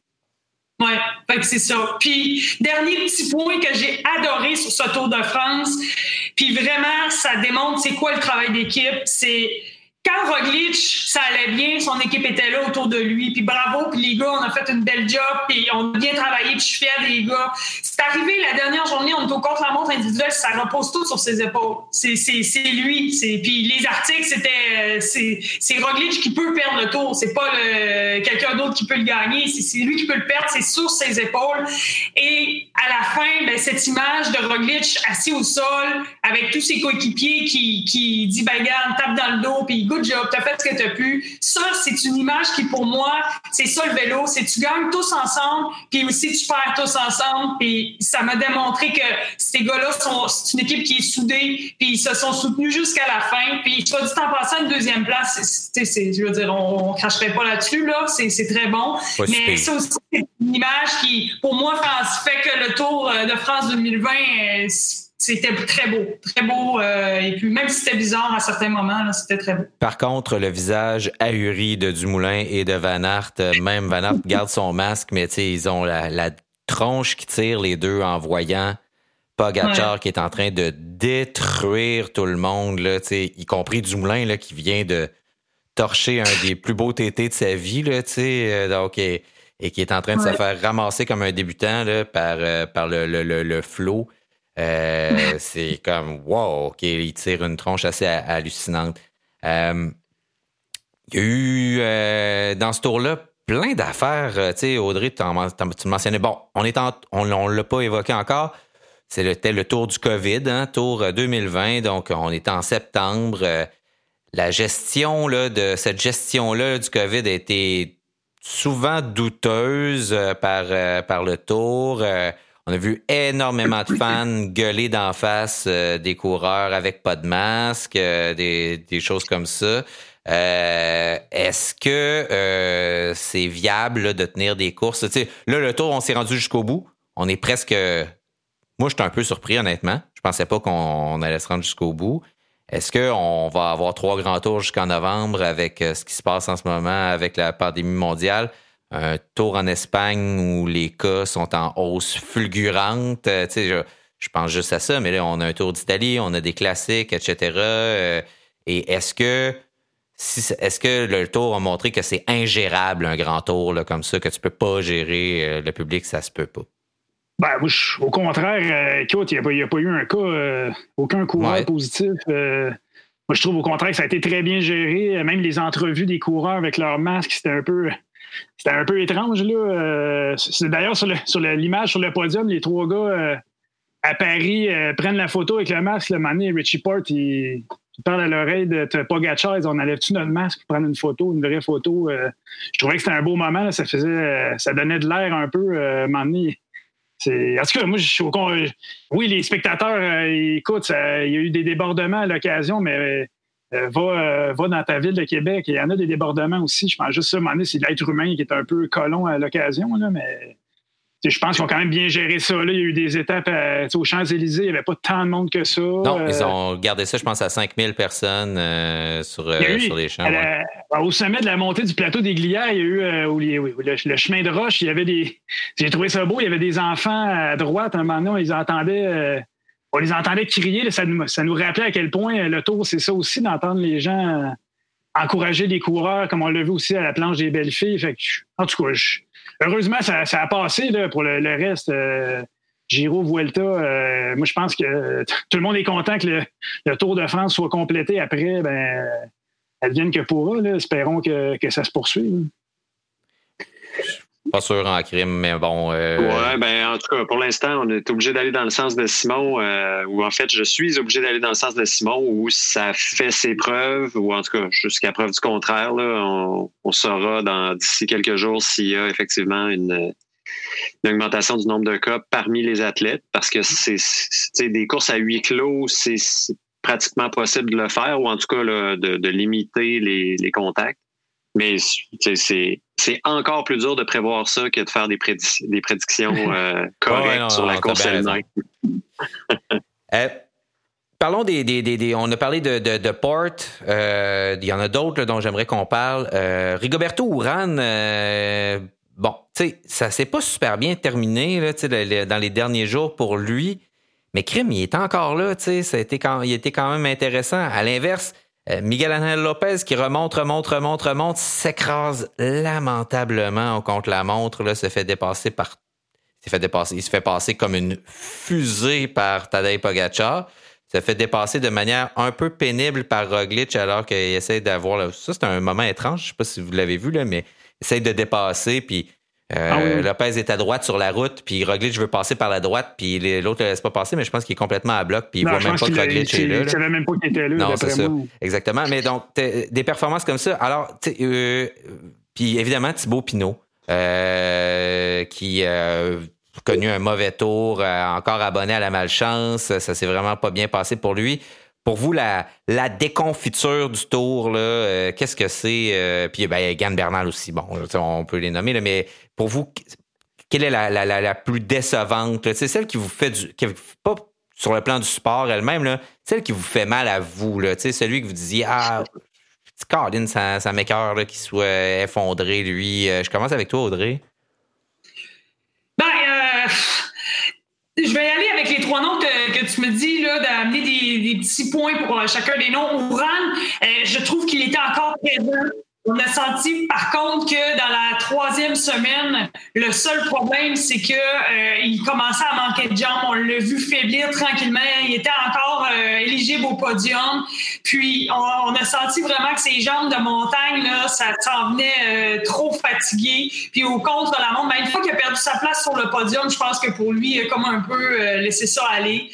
Oui, c'est ça. Puis, dernier petit point que j'ai adoré sur ce Tour de France, puis vraiment, ça démontre c'est quoi le travail d'équipe, c'est quand Roglic, ça allait bien, son équipe était là autour de lui, puis bravo, puis les gars, on a fait une belle job, puis on a bien travaillé, puis je suis fier des gars. C'est arrivé la dernière journée, on est au contre-la-montre individuelle, ça repose tout sur ses épaules. C'est lui. Puis les articles, c'était c'est Roglic qui peut perdre le tour, c'est pas quelqu'un d'autre qui peut le gagner, c'est lui qui peut le perdre, c'est sur ses épaules. Et à la fin, ben, cette image de Roglic assis au sol, avec tous ses coéquipiers qui, qui dit, ben, regarde, tape dans le dos, puis good job, tu as fait ce que tu as pu. Ça, c'est une image qui, pour moi, c'est ça le vélo, c'est tu gagnes tous ensemble, puis aussi tu perds tous ensemble. Puis ça m'a démontré que ces gars-là sont, c'est une équipe qui est soudée, puis ils se sont soutenus jusqu'à la fin. Puis soit dit en passant une deuxième place, c'est, c'est, je veux dire, on, on cracherait pas là-dessus, là, c'est, c'est très bon. Mais ça aussi, c'est une image qui, pour moi, fait que le Tour euh, de France 2020, euh, c'était très beau, très beau. Euh, et puis même si c'était bizarre à certains moments, c'était très beau. Par contre, le visage ahuri de Dumoulin et de Van Aert, même Van Aert garde son masque, mais ils ont la, tronche qui tire les deux en voyant Pogacar qui est en train de détruire tout le monde, là, y compris Dumoulin là, qui vient de torcher un des plus beaux TT de sa vie. Là, donc, et qui est en train de se faire ramasser comme un débutant là, par, euh, par le, le, le, flow. Euh, c'est comme wow, OK, il tire une tronche assez hallucinante. Euh, il y a eu dans ce tour-là plein d'affaires. tu sais, Audrey, tu le mentionnais. Bon, on est on ne l'a pas évoqué encore. C'était le tour du COVID, hein, tour 2020, donc on est en septembre. la gestion là, de cette gestion-là du COVID a été souvent douteuse euh, par, euh, par le tour. Euh, on a vu énormément de fans gueuler d'en face des coureurs avec pas de masque, des, des, choses comme ça. Est-ce que c'est viable de tenir des courses? là, le tour, on s'est rendu jusqu'au bout. On est presque. Moi, je suis un peu surpris, honnêtement. Je pensais pas qu'on allait se rendre jusqu'au bout. Est-ce qu'on va avoir trois grands tours jusqu'en novembre avec euh, ce qui se passe en ce moment avec la pandémie mondiale? Un tour en Espagne où les cas sont en hausse fulgurante. Euh, je, je, pense juste à ça, mais là, on a un tour d'Italie, on a des classiques, etc. Euh, et est-ce que est-ce que le tour a montré que c'est ingérable un grand tour là, comme ça, que tu peux pas gérer le public, ça se peut pas? Ben, moi, au contraire, euh, écoute, il n'y a, pas eu un cas, euh, aucun coureur positif. Euh, moi, je trouve au contraire que ça a été très bien géré. Même les entrevues des coureurs avec leur masque, c'était un peu. C'était un peu étrange, là. c'est d'ailleurs sur, l'image sur, le podium, les trois gars à Paris prennent la photo avec le masque. Le mané, Richie Port, il, parle à l'oreille de Pogacar. On enlève-tu notre masque pour prendre une photo, une vraie photo? je trouvais que c'était un beau moment. Ça faisait, ça donnait de l'air un peu. Euh, en tout cas, moi, je suis au Oui, les spectateurs, euh, écoute, il y a eu des débordements à l'occasion, mais euh, va, euh, va, dans ta ville de Québec. Il y en a des débordements aussi. Je pense juste ça, c'est l'être humain qui est un peu colon à l'occasion, mais je pense qu'ils ont quand même bien géré ça. Là. Il y a eu des étapes aux Champs-Élysées, il n'y avait pas tant de monde que ça. Non, ils ont gardé ça, je pense, à 5000 personnes sur, les champs. Au sommet de la montée du plateau des Glières, il y a eu le, chemin de roche, il y avait des. J'ai trouvé ça beau, il y avait des enfants à droite, un moment donné, on les entendait. On les entendait crier, ça, nous, ça nous rappelait à quel point le tour, c'est ça aussi, d'entendre les gens encourager les coureurs, comme on l'a vu aussi à la planche des belles filles. En tout cas, heureusement, ça, a passé là, pour le, reste. Euh, Giro, Vuelta, euh, moi je pense que tout le monde est content que le, Tour de France soit complété après. Ben, elle vienne que pourra. Espérons que, ça se poursuive. Pas sûr en crime, mais bon. Euh, ouais, ben en tout cas, pour l'instant, on est obligé d'aller dans le sens de Simon, euh, ou en fait, je suis obligé d'aller dans le sens de Simon, où ça fait ses preuves, ou en tout cas, jusqu'à preuve du contraire, là, on, saura dans d'ici quelques jours s'il y a effectivement une, augmentation du nombre de cas parmi les athlètes, parce que c'est des courses à huis clos, c'est pratiquement possible de le faire, ou en tout cas de, limiter les contacts. Mais c'est encore plus dur de prévoir ça que de faire des, des prédictions euh, correctes sur la course elle-même. Euh, parlons des, des, des, On a parlé de, de, Port. Euh, il y en a d'autres dont j'aimerais qu'on parle. Rigoberto Urán, bon, tu sais, ça s'est pas super bien terminé là, dans les derniers jours pour lui. Mais Crime, il est encore là, tu sais, ça a été quand, il était quand même intéressant. À l'inverse, Miguel Angel Lopez qui remonte, remonte, remonte, remonte, s'écrase lamentablement contre la montre, se fait dépasser par. Il, fait dépasser, il se fait passer comme une fusée par Tadej Pogacar. Se fait dépasser de manière un peu pénible par Roglic alors qu'il essaie d'avoir. Ça, c'est un moment étrange. Je sais pas si vous l'avez vu, là, mais il essaie de dépasser. Puis Euh, Ah Lopez est à droite sur la route, puis Roglic veut passer par la droite, puis l'autre ne laisse pas passer, mais je pense qu'il est complètement à bloc, puis il Non, voit même pas que Roglic est là. Il savait même pas qu'il était là. Non, c'est ça. Exactement. Mais donc, des performances comme ça. Alors, euh, puis évidemment, Thibaut Pinot, euh, qui euh, a connu un mauvais tour, euh, encore abonné à la malchance. Ça s'est vraiment pas bien passé pour lui. Pour vous, la, déconfiture du tour, là, euh, qu'est-ce que c'est? Euh, puis ben, Gann Bernal aussi, bon, on peut les nommer, là, mais pour vous, quelle est la, plus décevante? C'est celle qui vous fait du. Pas sur le plan du sport elle-même, celle qui vous fait mal à vous, là, celui que vous disiez Ah, Colin, ça, ça m'écœure qu'il soit effondré, lui. Euh, je commence avec toi, Audrey. Ben, euh, je vais y aller avec les trois noms que, tu me dis, là, d'amener des, des petits points pour euh, chacun des noms. Ouran, euh, je trouve qu'il était encore présent. On a senti, par contre, que dans la troisième semaine, le seul problème, c'est que euh, commençait à manquer de jambes. On l'a vu faiblir tranquillement. Il était encore euh, éligible au podium. Puis, on, a senti vraiment que ses jambes de montagne, là, ça s'en venait euh, trop fatigué. Puis, au contre la montre, ben, une fois qu'il a perdu sa place sur le podium, je pense que pour lui, il a comme un peu laissé ça aller.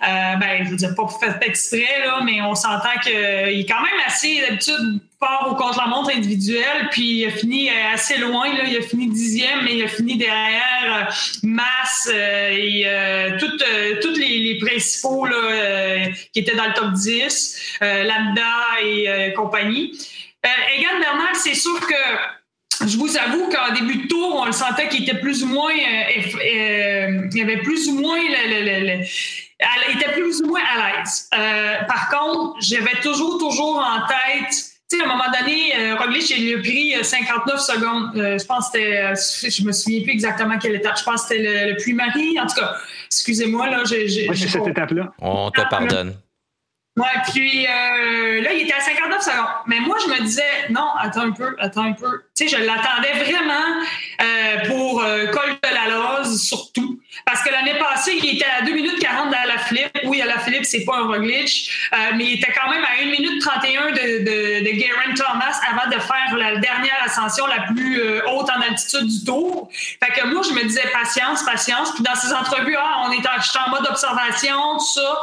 Ben, je veux pas fait exprès, là, mais on s'entend qu'il est quand même assez, d'habitude, fort au contre-la-montre individuel, puis il a fini assez loin, là, il a fini dixième, mais il a fini derrière euh, Mass euh, et euh, toutes, toutes les, principaux là, euh, qui étaient dans le top 10, euh, Lambda et euh, compagnie. Egan Bernal, c'est sûr que je vous avoue qu'en début de tour, on le sentait qu'il était plus ou moins, euh, il y avait plus ou moins le, le, le, le elle était plus ou moins à l'aise. Euh, par contre, j'avais toujours, toujours en tête tu sais, à un moment donné, euh, Roglic, il a pris 59 secondes. Euh, je pense que c'était, je me souviens plus exactement quelle étape. Je pense que c'était le, le Puy-Marie. En tout cas, excusez-moi, là, j'ai. c'est cette étape-là. On te pardonne. Ouais, puis euh, là, il était à 59 secondes. Mais moi, je me disais, non, attends un peu, attends un peu. Tu sais, je l'attendais vraiment euh, pour euh, Col de la Loze, surtout. Parce que l'année passée, il était à 2 minutes 40 à la Philippe. Oui, à la Philippe, c'est pas un Roglic, euh, mais il était quand même à 1 minute 31 de, de, de Geraint Thomas avant de faire la dernière ascension la plus euh, haute en altitude du tour. Fait que moi, je me disais patience, patience. Puis dans ces entrevues, ah, on est en, j'étais en mode observation, tout ça.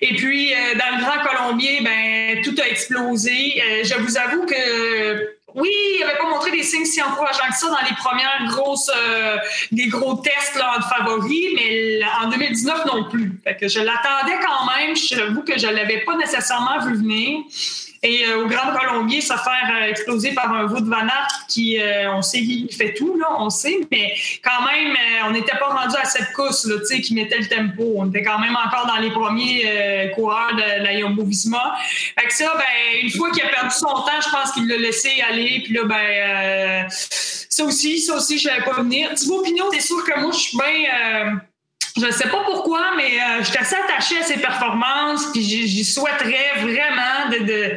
Et puis, euh, dans le Grand Colombier, ben, tout a explosé. Je vous avoue que oui, il n'avait pas montré des signes si encourageants que ça dans les premières grosses, euh, des gros tests là, en favori, mais en 2019 non plus. Fait que je l'attendais quand même. J'avoue que je ne l'avais pas nécessairement vu venir. Et euh, au Grand Colombier, se faire euh, exploser par un van Aert qui, euh, on sait, il fait tout, là, on sait, mais quand même, euh, on n'était pas rendu à cette course, là, tu sais, qui mettait le tempo. On était quand même encore dans les premiers euh, coureurs de, la Jumbo-Visma. Fait que ça, ben, une fois qu'il a perdu son temps, je pense qu'il l'a laissé aller, puis là, ben, euh, ça aussi, ça aussi, je l'avais pas venir. Thibaut Pinot, c'est sûr que moi, je suis bien je ne sais pas pourquoi, mais euh, je suis assez attachée à ses performances, puis j'y souhaiterais vraiment de,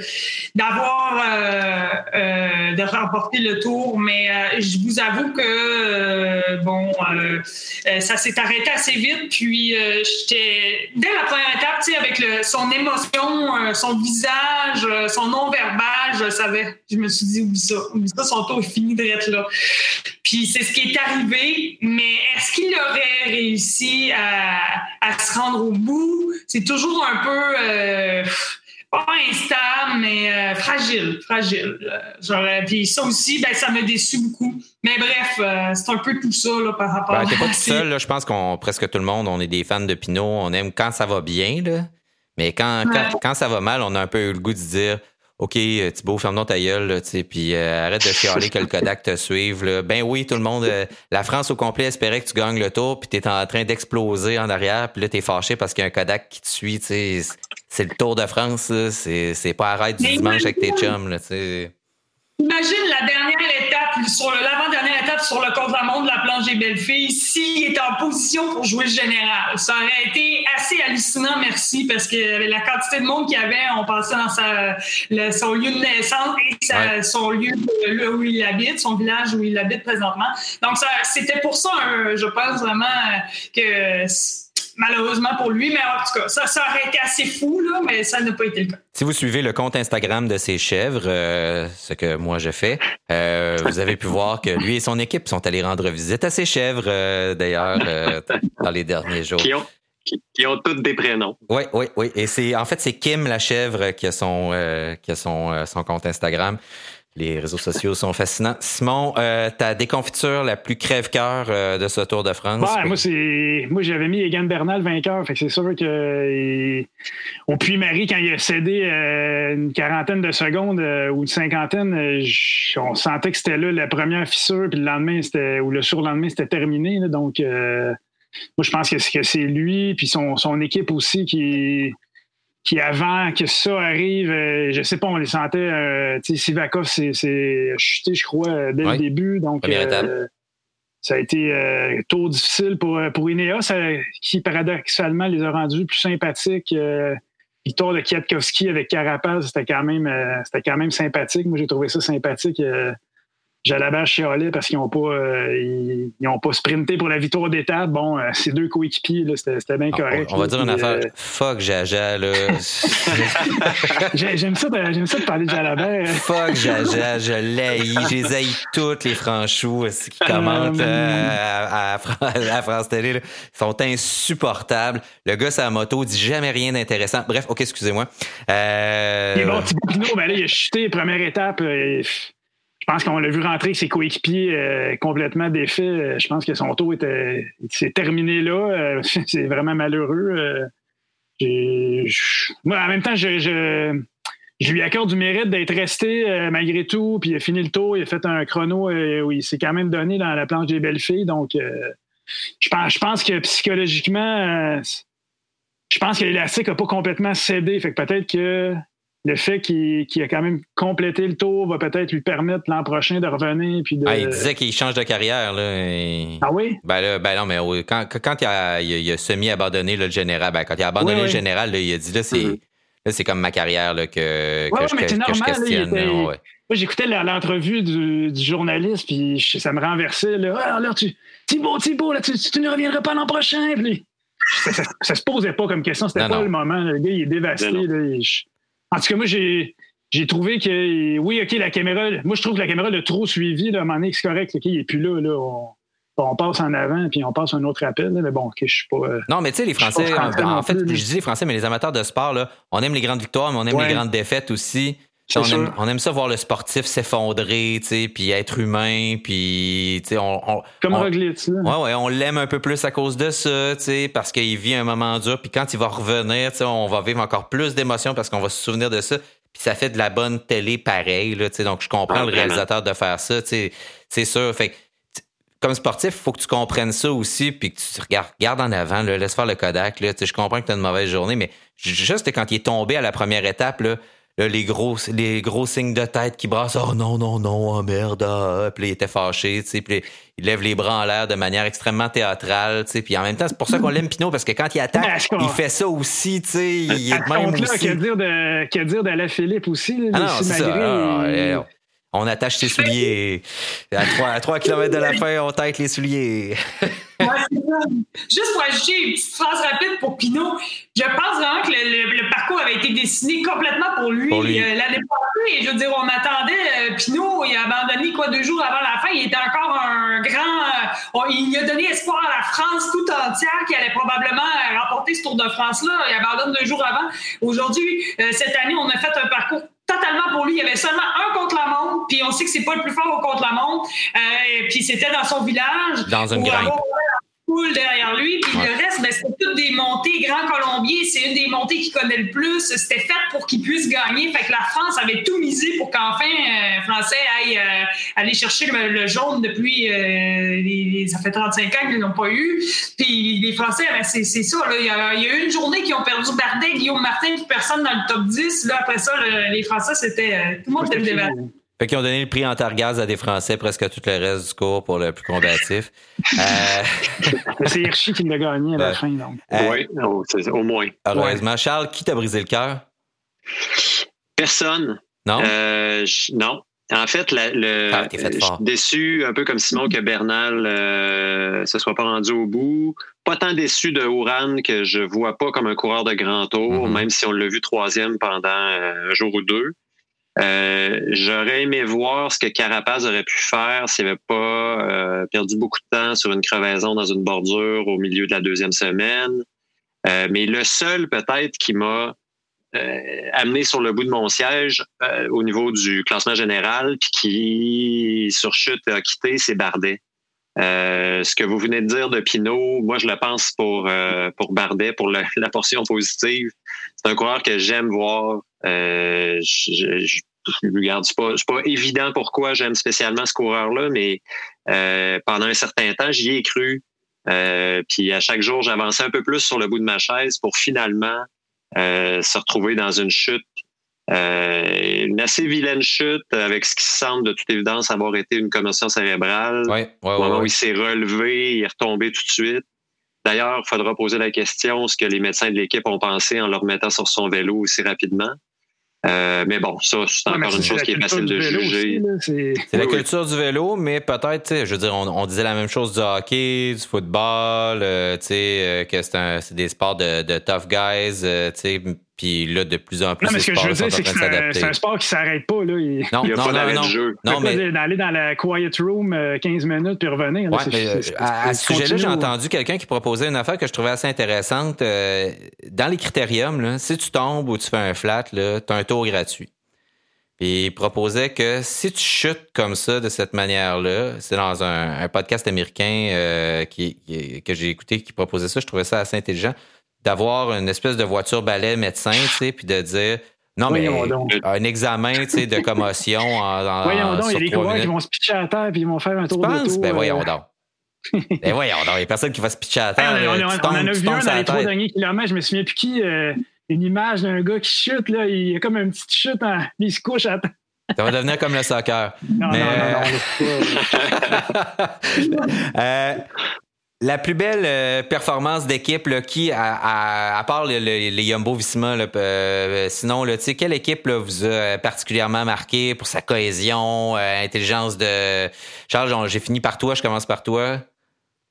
d'avoir euh, euh, de remporter le tour, mais euh, je vous avoue que euh, bon, ça s'est arrêté assez vite, puis j'étais dès la première étape, tu sais, avec son émotion, son visage, son non verbal, je savais, je me suis dit oublie ça, oublie ça, son tour est fini d'être là. Puis c'est ce qui est arrivé, mais est-ce qu'il aurait réussi à, à, se rendre au bout? C'est toujours un peu euh, pas instable, mais euh, fragile, fragile. Genre, puis ça aussi, ben, ça me déçu beaucoup. Mais bref, euh, c'est un peu tout ça là, par rapport ben, à. T'es pas tout seul, là, je pense qu'on presque tout le monde, on est des fans de Pinot. On aime quand ça va bien, là. Mais quand, ouais. quand, quand, ça va mal, on a un peu eu le goût de se dire OK, Thibaut, ferme-nous ta gueule, puis euh, arrête de chialer que le Kodak te suive. Là. Ben oui, tout le monde, euh, la France au complet espérait que tu gagnes le tour, puis t'es en train d'exploser en arrière, puis là, t'es fâché parce qu'il y a un Kodak qui te suit. C'est le Tour de France, c'est pas arrête du dimanche avec tes chums. Là, t'sais. Imagine la dernière étape, sur l'avant-dernière étape sur le contre-la-montre de la planche des belles filles, s'il est en position pour jouer le général. Ça aurait été assez hallucinant, merci, parce que la quantité de monde qu'il y avait, on pensait dans sa, le, son lieu de naissance et sa, ouais. son lieu là où il habite, son village où il habite présentement. Donc, c'était pour ça, je pense vraiment que malheureusement pour lui. Mais en tout cas, ça, ça aurait été assez fou, là, mais ça n'a pas été le cas. Si vous suivez le compte Instagram de ces chèvres, euh, ce que moi je fais, euh, vous avez pu voir que lui et son équipe sont allés rendre visite à ces chèvres, euh, d'ailleurs, euh, dans les derniers jours. Qui ont, qui, qui ont toutes des prénoms. Oui, oui, oui. Et c'est en fait c'est Kim la chèvre qui a son euh, qui a son, euh, son compte Instagram. Les réseaux sociaux sont fascinants. Simon, euh, ta déconfiture la plus crève-cœur euh, de ce Tour de France? Ouais, moi, c'est, moi, j'avais mis Egan Bernal vainqueur. Fait que c'est sûr que il- au Puy-Marie, quand il a cédé euh, une quarantaine de secondes euh, ou une cinquantaine, euh, on sentait que c'était là la première fissure, puis le lendemain, c'était, ou le surlendemain, c'était terminé. donc, euh, moi, je pense que c'est, que c'est lui, puis son, son équipe aussi qui qui avant que ça arrive, euh, je sais pas, on les sentait, euh, tu sais, Sivakov c'est chuté, je crois, euh, dès Ouais. le début. Donc, étape. ça a été euh, tour difficile pour, euh, pour Ineos, euh, qui paradoxalement les a rendus plus sympathiques. Euh, Victoire de Kwiatkowski avec Carapaz, c'était quand même euh, c'était quand même sympathique. Moi, j'ai trouvé ça sympathique. Euh, Jalabert chialait parce qu'ils n'ont pas, euh, ils, ils ont pas sprinté pour la victoire d'étape. Bon, euh, ces deux coéquipiers, c'était bien On- correct. on, va dire une affaire. euh, Fuck Jaja, là. j'ai- J'aime ça, de- j'aime ça de parler de Jalabert. Fuck Jaja, je l'haïs. Je les haïs toutes, les franchous aussi, qui commentent euh, à, à à France Télé. là. Ils sont insupportables. Le gars, sa moto, dit jamais rien d'intéressant. Bref, OK, excusez-moi. Euh, Il est bon, Thibaut Pinot, ben là, il a chuté, première étape. euh, je pense qu'on l'a vu rentrer ses coéquipiers euh, complètement défaits. Euh, Je pense que son tour était, s'est terminé là. Euh, c'est vraiment malheureux. Moi, en même temps, je, lui accorde du mérite d'être resté malgré tout. Puis il a fini le tour. Il a fait un chrono euh, où il s'est quand même donné dans la planche des belles filles. Donc, je, pense, je pense que psychologiquement, je pense que l'élastique n'a pas complètement cédé. Fait que peut-être que le fait qu'il qu'il a quand même complété le tour va peut-être lui permettre l'an prochain de revenir. Puis de... ah, il disait qu'il change de carrière. Là, et- Ah oui? Ben, là, ben non, mais oui, quand, quand il, a, il, a, il a semi-abandonné le général, ben, quand il a abandonné Oui, le général, là, il a dit là, c'est, Mhm. là, c'est comme ma carrière là, que, que, Ouais, je, mais que- c'est que je normal, là, était- ouais. Moi, j'écoutais l'entrevue du, du journaliste, puis je- ça me renversait. Là, ah, là tu, Thibaut, Thibaut, là, tu, tu ne reviendras pas l'an prochain. Puis ça, ça, ça se posait pas comme question. C'était pas non. le moment. Le gars, il est dévasté. Non, là, il- je- en tout cas, moi, j'ai. J'ai trouvé que, oui, OK, la caméra, moi, je trouve que la caméra l'a trop suivi. Là, à un moment donné, c'est correct, OK, il n'est plus là. là on, on passe en avant, puis on passe un autre appel. mais bon, OK, je suis pas. euh, Non, mais tu sais, les Français, en, en fait, je dis les Français, mais les amateurs de sport, là, on aime les grandes victoires, mais on aime Ouais. les grandes défaites aussi. On, aime, on aime ça voir le sportif s'effondrer, tu sais, puis être humain, puis tu sais, on, on- Comme on- Roglic. Ouais, ouais, on l'aime un peu plus à cause de ça, tu sais, parce qu'il vit un moment dur, puis quand il va revenir, tu sais, on va vivre encore plus d'émotions parce qu'on va se souvenir de ça, puis ça fait de la bonne télé pareil, là, tu sais, donc je comprends Ah, le réalisateur de faire ça, tu sais, c'est sûr, fait comme sportif, il faut que tu comprennes ça aussi, puis que tu regardes, regarde en avant, là, laisse faire le Kodak, là, tu sais, je comprends que tu as une mauvaise journée, mais juste quand il est tombé à la première étape, là, Là, les gros, les gros signes de tête qui brassent. Oh non, non, non, oh merde. ah, ah. Puis là, il était fâché, tu sais. Puis il lève les bras en l'air de manière extrêmement théâtrale, tu sais. Puis en même temps, c'est pour ça qu'on l'aime Pinot, parce que quand il attaque, qu'on- il fait ça aussi, tu sais. Il est même aussi. qu'à dire de, qu'à dire d'Alain Philippe aussi? Là, Ah non, c'est ça. Ah, il- on attache ses souliers. À 3, à 3 km de la fin, on tête les souliers. Ouais. Juste pour ajouter une petite phrase rapide pour Pinot, je pense vraiment que le, le- le parcours avait été dessiné complètement pour lui, euh, l'année passée. Je veux dire, on attendait euh, Pinot, il a abandonné quoi deux jours avant la fin. Il était encore un grand. euh, on- il a donné espoir à la France tout entière qui allait probablement remporter ce Tour de France-là. Il abandonne deux jours avant. Aujourd'hui, cette année, on a fait un parcours totalement pour lui. Il y avait seulement un contre la montre, puis on sait que c'est pas le plus fort au contre la montre. Euh, puis c'était dans son village. Dans une grimpe. Foule derrière lui. Puis Ouais. le reste, ben, c'était toutes des montées. Grand Colombier, c'est une des montées qu'il connaît le plus. C'était fait pour qu'il puisse gagner. Fait que la France avait tout misé pour qu'enfin, euh, Français aille euh, aller chercher le, le jaune depuis. euh, les- les- ça fait 35 ans qu'ils l'ont pas eu. Puis les Français, ben, c'est c'est ça. là. Il y, a, il y a eu une journée qui ont perdu Bardet, Guillaume Martin, puis personne dans le top 10. Là, après ça, le- les Français, c'était. euh, tout le monde était dévasté. Fait qu'ils ont donné le prix Antargaz à des Français presque tout le reste du cours pour le plus combatif. Euh, C'est Hirschi qui l'a gagné à la fin. Donc. euh, Oui, au, moins. heureusement. Charles, qui t'a brisé le cœur? Personne. Non? Euh, je- non. En fait, la- le, Ah, fait je suis déçu, un peu comme Simon, que Bernal euh, se soit pas rendu au bout. Pas tant déçu de Ouran que je vois pas comme un coureur de grand tour, Mhm. même si on l'a vu troisième pendant un jour ou deux. Euh, J'aurais aimé voir ce que Carapaz aurait pu faire s'il n'avait pas euh, perdu beaucoup de temps sur une crevaison dans une bordure au milieu de la deuxième semaine. Euh, mais le seul peut-être qui m'a amené sur le bout de mon siège au niveau du classement général, puis qui, sur chute, a quitté, c'est Bardet. Euh, ce que vous venez de dire de Pinot, moi je le pense pour euh, pour Bardet, pour la portion positive. C'est un coureur que j'aime voir. Euh, je, je, je regarde, pas, c'est pas évident pourquoi j'aime spécialement ce coureur-là, mais pendant un certain temps, j'y ai cru. Puis à chaque jour, j'avançais un peu plus sur le bout de ma chaise pour finalement se retrouver dans une chute, une assez vilaine chute avec ce qui semble de toute évidence avoir été une commotion cérébrale. Oui, oui, Au moment oui. où il s'est relevé, il est retombé tout de suite. D'ailleurs, il faudra poser la question ce que les médecins de l'équipe ont pensé en le remettant sur son vélo aussi rapidement. Euh, mais bon, ça, c'est Ouais, encore une chose qui est facile du de vélo juger. c'est- la oui. culture du vélo, mais peut-être, tu sais, je veux dire, on, on disait la même chose du hockey, du football, euh, tu sais, euh, que c'est des sports de, de tough guys, euh, tu sais, puis là, de plus en plus, Non, mais ce que je veux dire, c'est que c'est un, sport qui s'arrête pas. Là. Il Non, Il n'y a non, pas non, d'arrêt non. de jeu. Non, mais d'aller dans la quiet room euh, 15 minutes puis revenir. là, Ouais, euh, à, à ce sujet-là, j'ai entendu quelqu'un qui proposait une affaire que je trouvais assez intéressante. Euh, dans les critériums, là, si tu tombes ou tu fais un flat, tu as un tour gratuit. Puis il proposait que si tu chutes comme ça, de cette manière-là, c'est dans un, un podcast américain euh, qui, qui- que j'ai écouté qui proposait ça, je trouvais ça assez intelligent, d'avoir une espèce de voiture balai médecin, tu sais, puis de dire non, mais donc. un examen tu sais, de commotion en, en- Voyons donc, il y a des coureurs qui vont se pitcher à terre puis ils vont faire un Tu tour de penses? tour. Ben euh, voyons donc. ben voyons donc, il n'y a personne qui va se pitcher à hey, terre. on, euh, on- tu on tombes- en a vu tombes un dans les trois derniers kilomètres, je me souviens plus qui. euh, une image d'un gars qui chute, là, il y a comme une petite chute, en, il se couche à terre. Ça va devenir comme le soccer. Non, Mais, non, non, non, pas- Euh, la plus belle euh, performance d'équipe, qui, à, part le- le- les Jumbo Visma, là, euh, sinon, quelle équipe vous a euh, particulièrement marqué pour sa cohésion, euh, intelligence de. Charles, j'ai fini par toi, je commence par toi.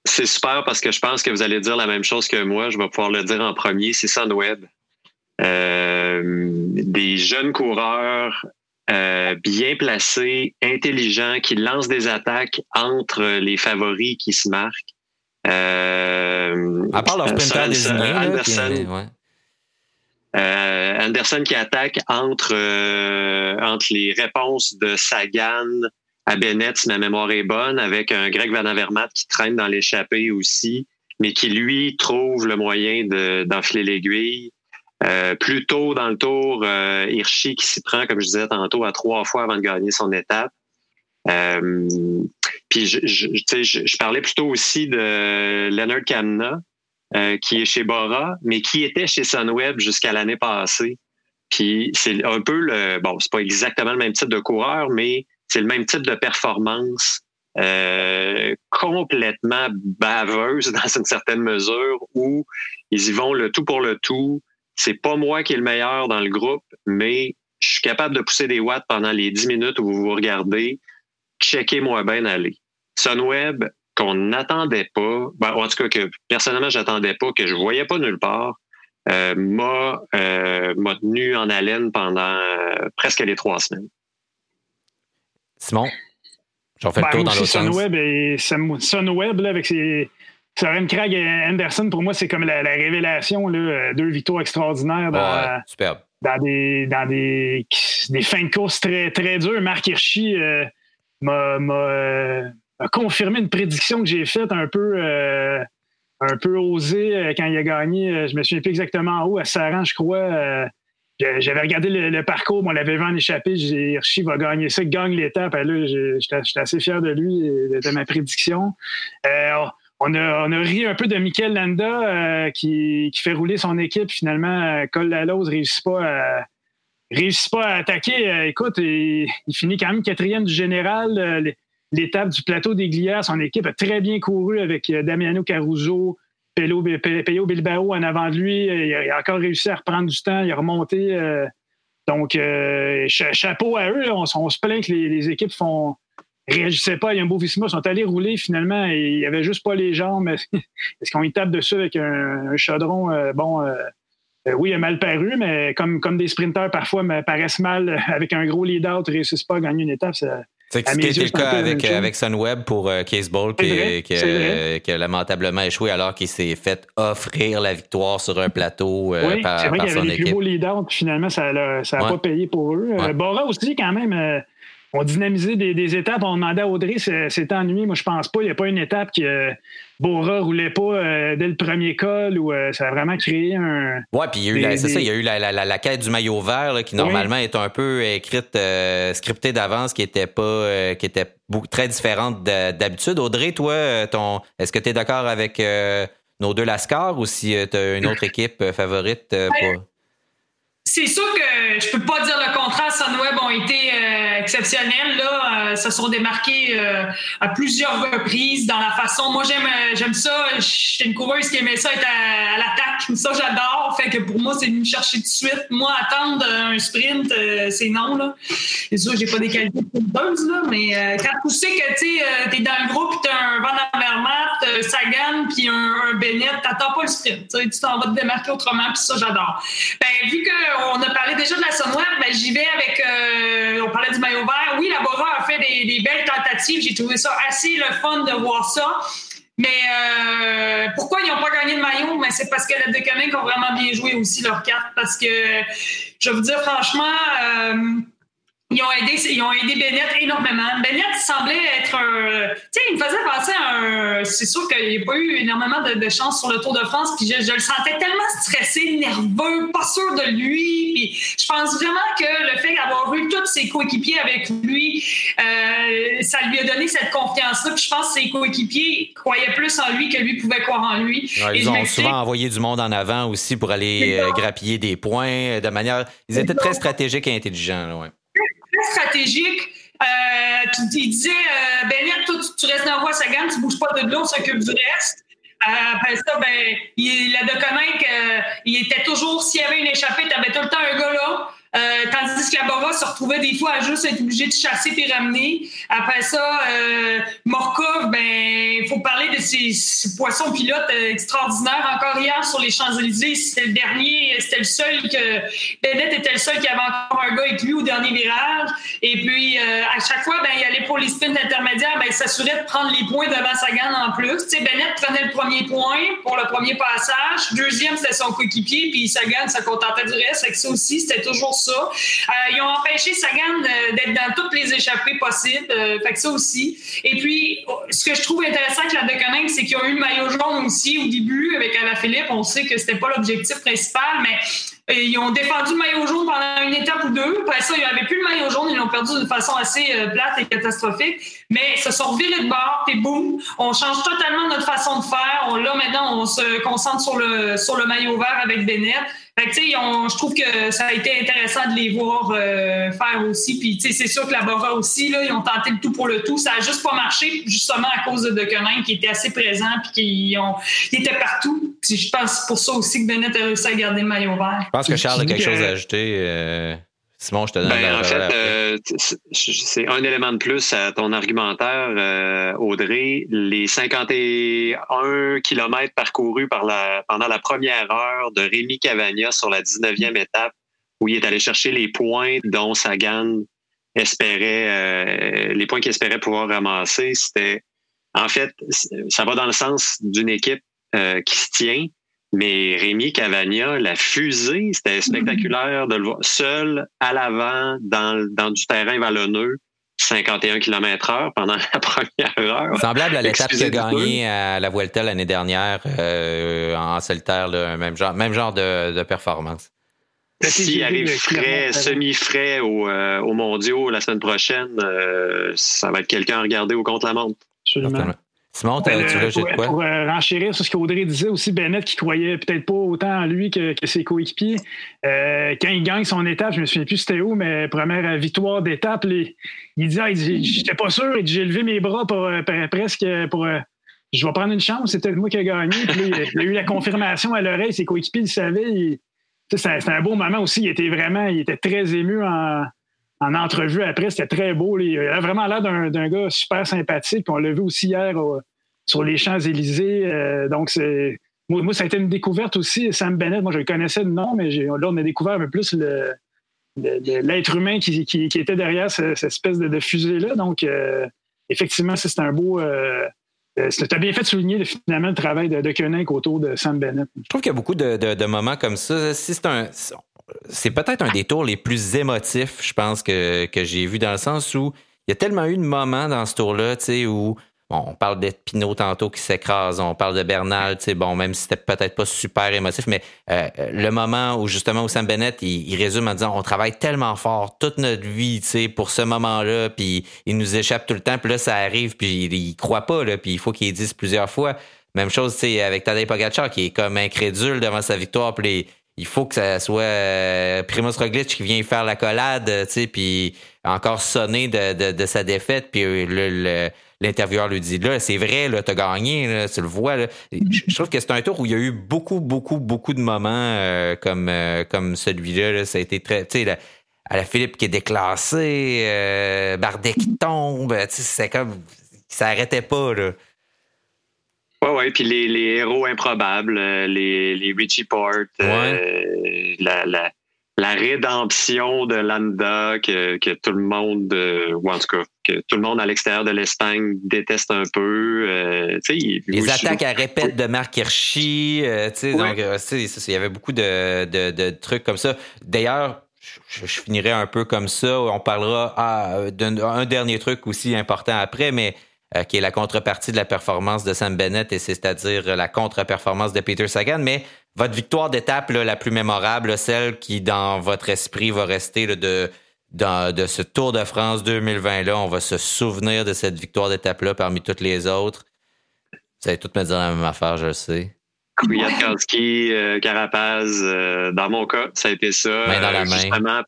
C'est super parce que je pense que vous allez dire la même chose que moi. Je vais pouvoir le dire en premier. C'est Sunweb. Des jeunes coureurs bien placés, intelligents, qui lancent des attaques entre les favoris qui se marquent. Euh, À part leur sprinter là, Anderson, qui- ouais. euh, Anderson qui attaque entre, euh, entre les réponses de Sagan à Bennett, si ma mémoire est bonne, avec un Greg Van Avermaet qui traîne dans l'échappée aussi, mais qui, lui, trouve le moyen de- d'enfiler l'aiguille. Euh, plus tôt dans le tour, euh, Hirschi qui s'y prend, comme je disais tantôt, à trois fois avant de gagner son étape. Euh, puis je, je, je, je parlais plutôt aussi de Leonard Kamna, euh, qui est chez Bora, mais qui était chez Sunweb jusqu'à l'année passée. Puis c'est un peu le bon, c'est pas exactement le même type de coureur, mais c'est le même type de performance euh, complètement baveuse dans une certaine mesure où ils y vont le tout pour le tout. C'est pas moi qui est le meilleur dans le groupe, mais je suis capable de pousser des watts pendant les 10 minutes où vous vous regardez. Checkez-moi bien aller. Sunweb, qu'on n'attendait pas, ben, en tout cas que personnellement j'attendais pas, que je voyais pas nulle part, euh, m'a euh, m'a tenu en haleine pendant euh, presque les trois semaines. Simon, j'en fais Ben, le tour moi dans l'autre sens. Sunweb, et Sunweb là, avec ses. Soren Krag et Anderson, pour moi, c'est comme la, la révélation. Là, deux victoires extraordinaires dans, Ouais, superbe. dans des, dans des, des fins de course très, très dures. Marc Hirschi euh, m'a, m'a, euh, a confirmé une prédiction que j'ai faite un peu, euh, un peu osée euh, quand il a gagné. euh, je me souviens plus exactement où, à Saran, je crois. j'avais regardé le, parcours, on l'avait vu en échappé. J'ai dit, Hirschi va gagner ça, gagne l'étape. Là, j'étais, assez fier de lui de, de ma prédiction. On a, on a ri un peu de Mikel Landa qui, qui fait rouler son équipe. Finalement, Col Lalose réussit pas à réussit pas à attaquer. Écoute, il, finit quand même quatrième du général. L'étape du plateau des Glières, son équipe a très bien couru avec euh, Damiano Caruso, Pello, Bilbao en avant de lui. Euh, Il a, il a encore réussi à reprendre du temps. Il a remonté, euh, Donc, chapeau à eux. On, se plaint que les, équipes font réagissaient pas à un beau Visma. Ils sont allés rouler finalement et il n'y avait juste pas les jambes. Est-ce qu'on y tape dessus avec un, chaudron? bon, oui, il a mal paru, mais comme, comme des sprinteurs parfois paraissent mal avec un gros lead-out, ne réussissent pas à gagner une étape. Ça, c'était le cas avec, avec Sunweb pour euh, Case Ball qui, qui, a lamentablement échoué alors qu'il s'est fait offrir la victoire sur un plateau euh, oui, par, c'est vrai qu'il y avait les plus beaux leaders, puis finalement, ça n'a pas payé pour eux. Euh, Bora aussi, quand même, on dynamisait des, des, étapes. On demandait à Audrey c'était ennuyé. Moi, je pense pas. Il n'y a pas une étape que Bora roulait pas euh, dès le premier col ou euh, ça a vraiment créé un. Ouais, puis il y a eu, c'est ça, il y a eu la, la, la, quête du maillot vert qui normalement est un peu écrite, euh, scriptée d'avance, qui était pas, qui était très différente d'habitude. Audrey, toi, ton, est-ce que tu es d'accord avec nos deux Lascar ou si tu as une autre équipe favorite pour c'est sûr que je peux pas dire le contraire. Sunweb ont été euh, exceptionnels. Là, euh, se sont démarqués euh, à plusieurs reprises dans la façon. Moi, j'aime j'aime ça. Suis une coureuse qui aimait ça être à, l'attaque. Ça, j'adore. Fait que pour moi, c'est de me chercher tout de suite. Moi, attendre un sprint, c'est non. Là. C'est sûr, j'ai pas des qualités de sprinteuse, là, mais quand tu sais que tu es dans le groupe, tu as un Van Avermaet, Sagan, puis un, un Bennett, t'attends pas le sprint. Tu t'en vas te démarquer autrement, puis ça, j'adore. Ben, vu que on a parlé déjà de la Sunweb, mais j'y vais avec. Euh, on parlait du maillot vert. Oui, la Bora a fait des, belles tentatives. J'ai trouvé ça assez le fun de voir ça. Mais euh, pourquoi ils n'ont pas gagné de maillot? Mais c'est parce que les deux ont vraiment bien joué aussi leur carte. Parce que je vais vous dire franchement. Euh, ils ont aidé, ils ont aidé Bennett énormément. Bennett semblait être un. Tu sais, il me faisait penser à un. C'est sûr qu'il n'y a pas eu énormément de, chance sur le Tour de France, puis je, le sentais tellement stressé, nerveux, pas sûr de lui. Puis je pense vraiment que le fait d'avoir eu tous ses coéquipiers avec lui, euh, ça lui a donné cette confiance-là. Puis je pense que ses coéquipiers croyaient plus en lui que lui pouvait croire en lui. ils ont souvent envoyé du monde en avant aussi pour aller euh, grappiller des points de manière. Ils étaient très stratégiques et intelligents. Là, ouais stratégique. Euh, il disait, euh, toi, tu, restes dans la voie Sagan, tu bouges pas de l'eau, s'occupe du reste. Euh, ça, ben, il, la de euh, il était toujours, s'il y avait une échappée, tu avais tout le temps un gars là. Euh, tandis que la Bora se retrouvait des fois à juste être obligé de chasser et ramener. Après ça, euh, Morkov, ben, il faut parler de ces, poissons pilotes euh, extraordinaires. Encore hier sur les Champs-Élysées, c'était le dernier, c'était le seul que Bennett était le seul qui avait encore un gars avec lui au dernier virage. Et puis euh, à chaque fois, ben, il allait pour les sprints intermédiaires, ben, il s'assurait de prendre les points devant Sagan en plus. Tu sais, Bennett prenait le premier point pour le premier passage. Deuxième, c'était son coéquipier, puis Sagan se contentait du reste. Avec ça aussi, c'était toujours ça. Euh, ils ont empêché Sagan d'être dans toutes les échappées possibles. Euh, fait que ça aussi. Et puis, ce que je trouve intéressant avec la Deceuninck, c'est qu'ils ont eu le maillot jaune aussi au début avec Philippe. On sait que c'était pas l'objectif principal, mais euh, ils ont défendu le maillot jaune pendant une étape ou deux. Après ça, ils n'avaient plus le maillot jaune. Ils l'ont perdu d'une façon assez plate et catastrophique. Mais ils se sont de bord, et boum, on change totalement notre façon de faire. On, là, maintenant, on se concentre sur le, sur le maillot vert avec Bennett. Fait que, je trouve que ça a été intéressant de les voir euh, faire aussi. Puis, c'est sûr que la Bora aussi, là, ils ont tenté le tout pour le tout. Ça n'a juste pas marché, justement à cause de Deceuninck, qui était assez présent puis qui ont, était partout. Puis, je pense pour ça aussi que Bennett a réussi à garder le maillot vert. Je pense que Charles a quelque chose à ajouter. Euh, Simon, je te donne ben, En fait, euh, c'est un élément de plus à ton argumentaire, euh, Audrey. Les 51 kilomètres parcourus par la, pendant la première heure de Rémi Cavagna sur la 19e étape, où il est allé chercher les points dont Sagan espérait, euh, les points qu'il espérait pouvoir ramasser, c'était, en fait, ça va dans le sens d'une équipe qui se tient, mais Rémi Cavagna, la fusée, c'était spectaculaire de le voir seul à l'avant dans, dans du terrain vallonneux. 51 km heure pendant la première heure. Semblable à l'étape qu'il a gagné à la Vuelta l'année dernière euh, en solitaire, là, même genre, même genre de, performance. S'il arrive frais, semi-frais au, euh, au mondiaux la semaine prochaine, euh, ça va être quelqu'un à regarder au contre-la-montre. Simon, tu veux pour, quoi? Pour euh, renchérir sur ce qu'Audrey disait aussi, Bennett qui croyait peut-être pas autant en lui que, ses coéquipiers. Euh, quand il gagne son étape, je me souviens plus c'était où, mais première victoire d'étape, il dit, ah, j'étais pas sûr, j'ai levé mes bras pour, euh, presque pour je vais prendre une chance, c'est peut-être moi qui ai gagné. Puis il a eu la confirmation à l'oreille, ses coéquipiers le savaient. c'était un beau moment aussi. Il était vraiment, il était très ému en, entrevue après. C'était très beau. Il a vraiment l'air d'un gars super sympathique. on l'a vu aussi hier sur les Champs-Élysées. Euh, donc. Moi, ça a été une découverte aussi. Sam Bennett, moi, je le connaissais de nom, mais là, on a découvert un peu plus l'être humain qui, était derrière cette, espèce de, fusée-là. Donc, euh, effectivement, c'est un beau. Euh, tu as bien fait de souligner finalement le travail de, de autour de Sam Bennett. Je trouve qu'il y a beaucoup de, moments comme ça. Si c'est un. C'est peut-être un des tours les plus émotifs, je pense, que, que j'ai vu dans le sens où il y a tellement eu de moments dans ce tour-là, tu sais, où on parle d'Espino tantôt qui s'écrase, on parle de Bernal, tu sais, bon, même si c'était peut-être pas super émotif, mais euh, le moment où justement où Sam Bennett, il, résume en disant on travaille tellement fort toute notre vie, tu sais, pour ce moment-là, puis il nous échappe tout le temps, puis là ça arrive, puis il, il croit pas, là, puis il faut qu'il dise plusieurs fois. Même chose, tu sais, avec Tadej Pogacar qui est comme incrédule devant sa victoire, puis il faut que ça soit euh, Primoz Roglic qui vient faire la collade, tu sais, puis encore sonner de, de, sa défaite, puis le l'intervieweur lui dit là, c'est vrai, là, t'as gagné, tu le vois. Je, trouve que c'est un tour où il y a eu beaucoup, beaucoup, beaucoup de moments euh, comme, euh, comme celui-là. Ça a été très. Tu sais, à la Philippe qui est déclassé, euh, Bardet qui tombe, c'est comme. Ça arrêtait pas, là. Oui, oui, puis les, les, héros improbables, les, les Richie Port, la, la, la rédemption de Landa que, que tout le monde, euh, ou en tout cas, que tout le monde à l'extérieur de l'Espagne déteste un peu. Euh, les attaques à répète de Marc Hirschi, euh, donc il y avait beaucoup de, de, de trucs comme ça. D'ailleurs, je, finirai un peu comme ça. On parlera ah, d'un dernier truc aussi important après, mais qui est la contrepartie de la performance de Sam Bennett, et c'est-à-dire la contre-performance de Peter Sagan. Mais votre victoire d'étape la plus mémorable, celle qui dans votre esprit va rester de, de ce Tour de France 2020-là, on va se souvenir de cette victoire d'étape-là parmi toutes les autres. Vous allez toutes me dire la même affaire, je le sais. Kwiatkowski, euh, Carapaz, euh, dans mon cas, ça a été ça. Main dans la main.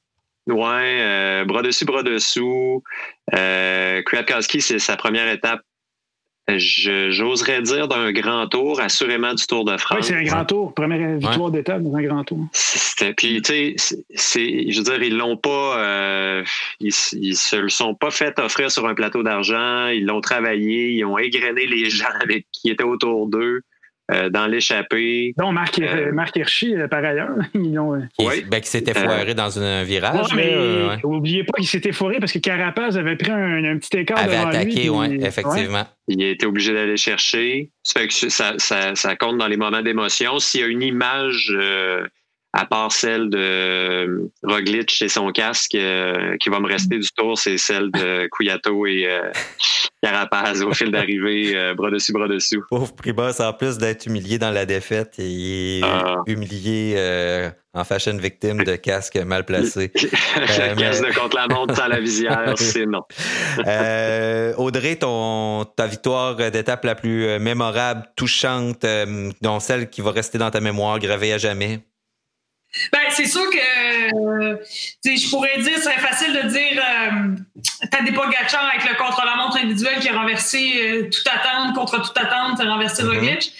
Ouais, euh, bras dessus, bras dessous. Kwiatkowski, c'est sa première étape j'oserais dire d'un grand tour, assurément du Tour de France. Oui, c'est un grand tour. Première victoire d'étape dans un grand tour. C'était, puis, tu sais, c'est, je veux dire, ils l'ont pas, euh, ils, ils, se le sont pas fait offrir sur un plateau d'argent. Ils l'ont travaillé, ils ont égrené les gens avec, qui étaient autour d'eux. Euh, dans l'échappée. Non, Marc, euh, Marc Hirschi, euh, par ailleurs. Ils ont, oui. ben, qui s'était foiré dans un virage. Ouais, mais n'oubliez pas qu'il s'était foiré parce que Carapaz avait pris un, petit écart avait attaqué, oui, effectivement. Il a été obligé d'aller chercher. Ça fait que ça, ça, ça compte dans les moments d'émotion. S'il y a une image à part celle de Roglic et son casque, euh, qui va me rester du tour, c'est celle de Cuyato et euh, Carapaz au fil d'arrivée, euh, bras dessus, bras dessous. Pauvre Pribas, en plus d'être humilié dans la défaite, il est ah. humilié en fashion victime de casque mal placé. le casque de contre-la-montre à la visière, c'est non. Audrey, ton, ta victoire d'étape la plus mémorable, touchante, dont celle qui va rester dans ta mémoire, gravée à jamais? Ben, c'est sûr que je pourrais dire, c'est facile de dire euh, Tadej Pogacar avec le contre-la-montre individuel qui a renversé euh, toute attente contre toute attente, a renversé mm Roglic.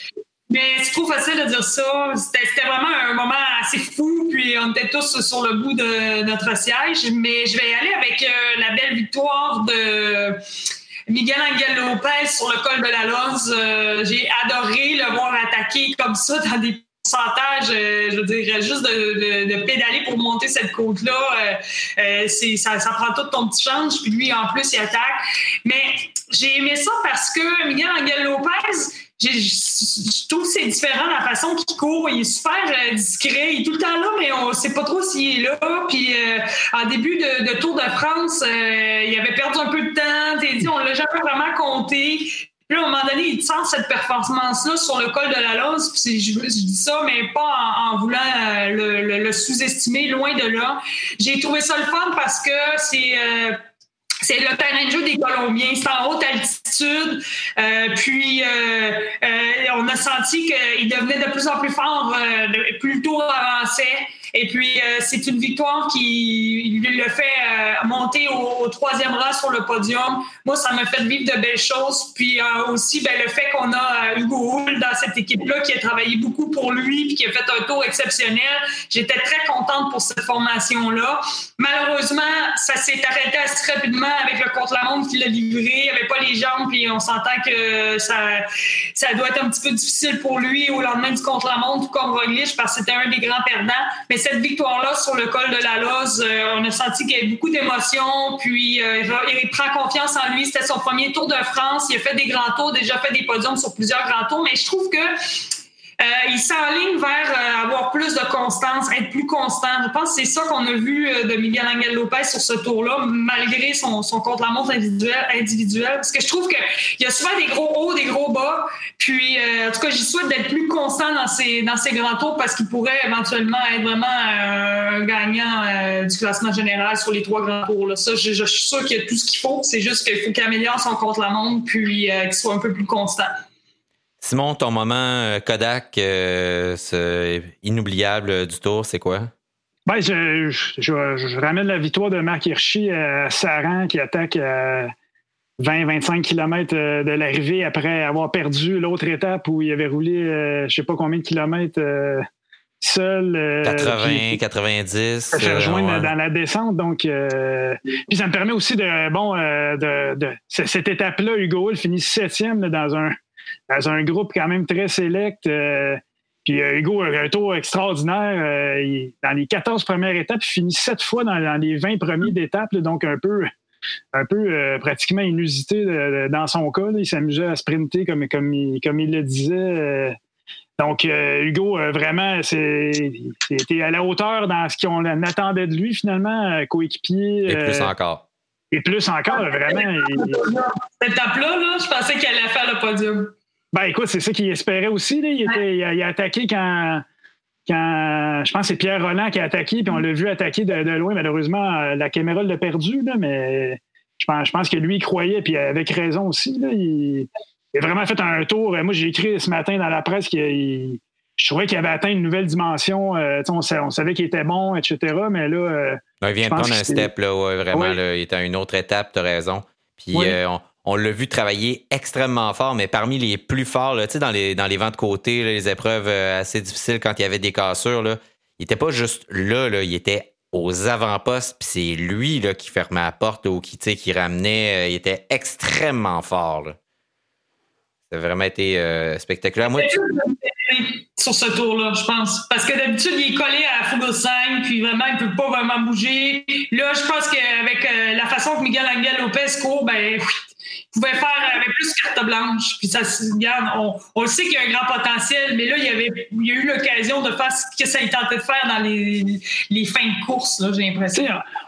Mais c'est trop facile de dire ça. C'était vraiment un moment assez fou, puis on était tous sur le bout de notre siège. Mais je vais y aller avec euh, la belle victoire de Miguel Angel Lopez sur le col de la. Euh, j'ai adoré le voir attaquer comme ça dans des euh, je veux dire, juste de, pédaler pour monter cette côte-là, euh, euh, ça, prend tout ton petit change, puis lui, en plus, il attaque. Mais j'ai aimé ça parce que Miguel Angel Lopez, je trouve que c'est différent la façon qu'il court. Il est super discret. Il est tout le temps là, mais on ne sait pas trop s'il est là. Puis en début de, Tour de France, il avait perdu un peu de temps. Dit, on l'a jamais vraiment compté. Puis à un moment donné, il sent cette performance-là sur le col de la Lose. Puis je, dis ça, mais pas en, voulant euh, le, sous-estimer, loin de là. J'ai trouvé ça le fun parce que c'est euh, c'est le terrain de jeu des Colombiens. C'est en haute altitude. Euh, puis, on a senti qu'il devenait de plus en plus fort, plus tôt avançait. Et puis, c'est une victoire qui le fait monter au, troisième rang sur le podium. Moi, ça m'a fait vivre de belles choses. Puis aussi, ben, le fait qu'on a Hugo Hull dans cette équipe-là qui a travaillé beaucoup pour lui puis qui a fait un tour exceptionnel. J'étais très contente pour cette formation-là. Malheureusement, ça s'est arrêté assez rapidement avec le contre-la-montre qui l'a livré. Il avait pas les jambes, puis on s'entend que ça, ça doit être un petit peu difficile pour lui au lendemain du contre-la-montre, comme Roglic, parce que c'était un des grands perdants. Cette victoire-là sur le col de la Loze, euh, on a senti qu'il y avait beaucoup d'émotions, puis euh, il prend confiance en lui. C'était son premier Tour de France. Il a fait des grands tours, déjà fait des podiums sur plusieurs grands tours, mais je trouve que euh, il s'enligne vers euh, avoir plus de constance, être plus constant. Je pense que c'est ça qu'on a vu euh, de Miguel Angel Lopez sur ce tour-là, malgré son, son contre-la-montre individuel, individuel. Parce que je trouve qu'il y a souvent des gros hauts, des gros bas. Puis, en tout cas, j'y souhaite d'être plus constant dans ses, dans ses grands tours parce qu'il pourrait éventuellement être vraiment un gagnant du classement général sur les trois grands tours. Là. Ça, je, je suis sûr qu'il y a tout ce qu'il faut. C'est juste qu'il faut qu'il améliore son contre-la-montre puis qu'il soit un peu plus constant. Simon, ton moment euh, Kodak euh, inoubliable du tour, c'est quoi? Ben, je, ramène la victoire de Marc Hirschi à Saran qui attaque à 20-25 km de l'arrivée après avoir perdu l'autre étape où il avait roulé je ne sais pas combien de kilomètres seul. 80, 90. Ça fait rejoindre dans la descente. Donc, puis ça me permet aussi de, bon, de, cette étape-là, Hugo, il finit septième dans un dans un groupe quand même très sélect. Euh, puis euh, Hugo a un tour extraordinaire. Euh, dans les 14 premières étapes, il finit sept fois dans, les 20 premiers d'étape, donc un peu, un peu pratiquement inusité dans son cas. il s'amusait à sprinter comme, comme, il, comme il le disait. donc, Hugo, vraiment, c'était à la hauteur dans ce qu'on attendait de lui, finalement, coéquipier. Et plus encore. Et plus encore, vraiment. Cette étape-là, je pensais qu'il allait faire le podium. Ben écoute, c'est ça qu'il espérait aussi. Il, a, attaqué quand, quand je pense que c'est Pierre Roland qui a attaqué, puis on l'a vu attaquer de, loin. Malheureusement, euh, la caméra l'a perdu, mais je pense, je pense que lui, il croyait, puis avec raison aussi. il, a vraiment fait un tour. Moi, j'ai écrit ce matin dans la presse qu'il je trouvais qu'il avait atteint une nouvelle dimension. Euh, on, savait qu'il était bon, etc. Mais là. Euh, il vient de prendre un step, là, vraiment. il est à une autre étape, tu as raison. Puis on, on l'a vu travailler extrêmement fort, mais parmi les plus forts, là, dans, les, dans les vents de côté, les épreuves euh, assez difficiles quand il y avait des cassures, là, il n'était pas juste là, là, il était aux avant-postes, puis c'est lui là, qui fermait la porte ou qui, qui ramenait. Euh, il était extrêmement fort. Là. Ça a vraiment été euh, spectaculaire. Moi, sur ce tour-là, je pense. Parce que d'habitude, il est collé à la 5, puis vraiment, il ne peut pas vraiment bouger. Là, je pense qu'avec la façon que Miguel Angel Lopez court, ben, pouvait faire avec plus carte blanche. Puis ça regarde, on, on sait qu'il y a un grand potentiel, mais là, il y avait il y a eu l'occasion de faire ce que ça tentait de faire dans les, les fins de course, j'ai l'impression.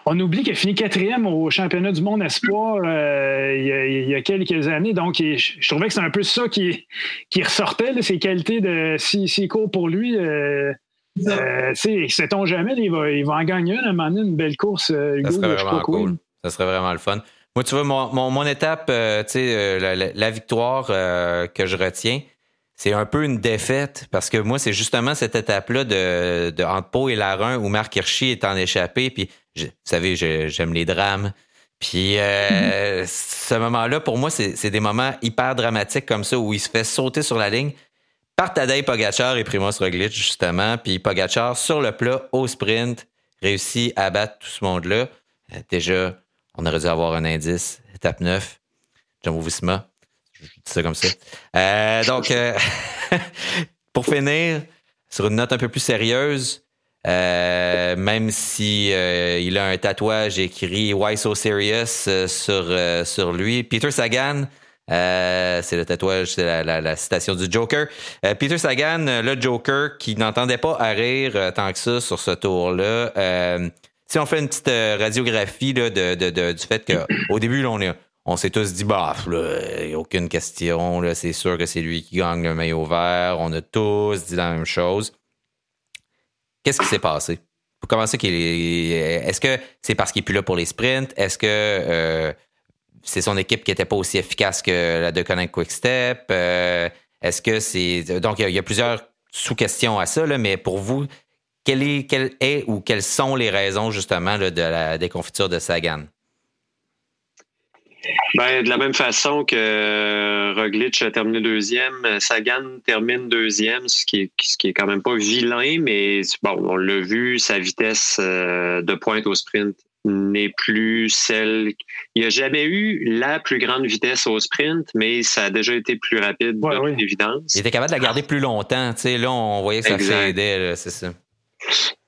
On oublie qu'il a fini quatrième au championnat du monde espoir euh, il, y a, quelques années. Donc, je trouvais que c'est un peu ça qui, qui ressortait, ses qualités de si, si court pour lui. Euh, euh, sait-on jamais, il va, il va en gagner une, à un moment donné, une belle course. Euh, ça serait vraiment cool. Ça serait vraiment le fun. Moi, tu vois, mon, mon, étape, euh, tu sais, euh, la, victoire euh, que je retiens, c'est un peu une défaite parce que moi, c'est justement cette étape-là de, de entre Pau et Larun où Marc Hirschi est en échappé. Puis, vous savez, j'aime les drames. Puis, ce moment-là, pour moi, c'est des moments hyper dramatiques comme ça où il se fait sauter sur la ligne par Tadej Pogacar et Primoz Roglic, justement. Puis, Pogacar, sur le plat, au sprint, réussit à battre tout ce monde-là. déjà, on aurait dû avoir un indice. Étape 9, Jumbo Visma. Je dis ça comme ça. Euh, donc, euh, pour finir, sur une note un peu plus sérieuse, euh, même si il a un tatouage écrit Why So Serious sur, sur lui. Peter Sagan, c'est le tatouage, c'est la, citation du Joker. Peter Sagan, le Joker, qui n'entendait pas à rire tant que ça sur ce tour-là si on fait une petite euh, radiographie là, de, de, du fait qu'au début, là, on, est, on s'est tous dit, bah, a aucune question, là, c'est sûr que c'est lui qui gagne le maillot vert. On a tous dit la même chose. Qu'est-ce qui s'est passé? Pour commencer, est-ce que c'est parce qu'il n'est plus là pour les sprints? Est-ce que euh, c'est son équipe qui n'était pas aussi efficace que la de Connect Quick Step? Euh, est-ce que c'est. Donc, il y, a plusieurs sous-questions à ça, là, mais pour vous, quelle est, quelle est ou quelles sont les raisons justement de la déconfiture de Sagan? Ben, de la même façon que Roglic a terminé deuxième, Sagan termine deuxième, ce qui est, ce qui est quand même pas vilain, mais bon, on l'a vu, sa vitesse euh, de pointe au sprint n'est plus celle. Il n'y a jamais eu la plus grande vitesse au sprint, mais ça a déjà été plus rapide, ouais, évidence. Il était capable de la garder plus longtemps. Tu sais, là, on voyait que ça s'aidait, c'est ça.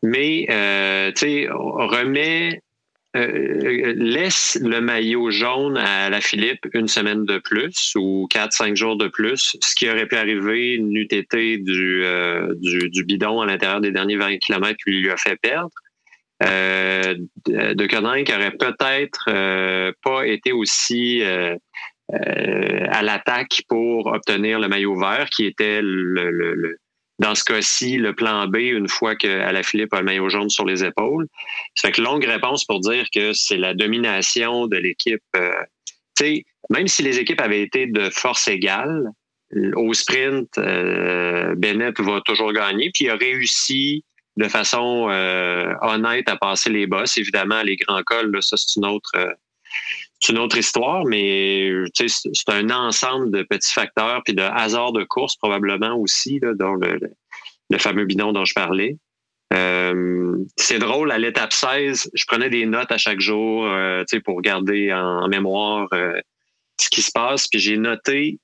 Mais, euh, tu sais, remet euh, laisse le maillot jaune à la Philippe une semaine de plus ou quatre, cinq jours de plus, ce qui aurait pu arriver n'eût été du, euh, du, du, bidon à l'intérieur des derniers 20 km qui lui a fait perdre. De Coninck aurait peut-être pas été aussi à l'attaque pour obtenir le maillot vert, qui était le dans ce cas-ci, le plan B, une fois que Philippe a le maillot jaune sur les épaules. Ça fait que longue réponse pour dire que c'est la domination de l'équipe. Euh, même si les équipes avaient été de force égale, au sprint, euh, Bennett va toujours gagner. Puis il a réussi de façon euh, honnête à passer les bosses. Évidemment, les grands cols, là, ça c'est une autre c'est une autre histoire, mais c'est un ensemble de petits facteurs puis de hasard de course probablement aussi, là, dans le, le, fameux bidon dont je parlais. Euh, c'est drôle, à l'étape 16, je prenais des notes à chaque jour euh, pour garder en, mémoire euh, ce qui se passe. Puis j'ai noté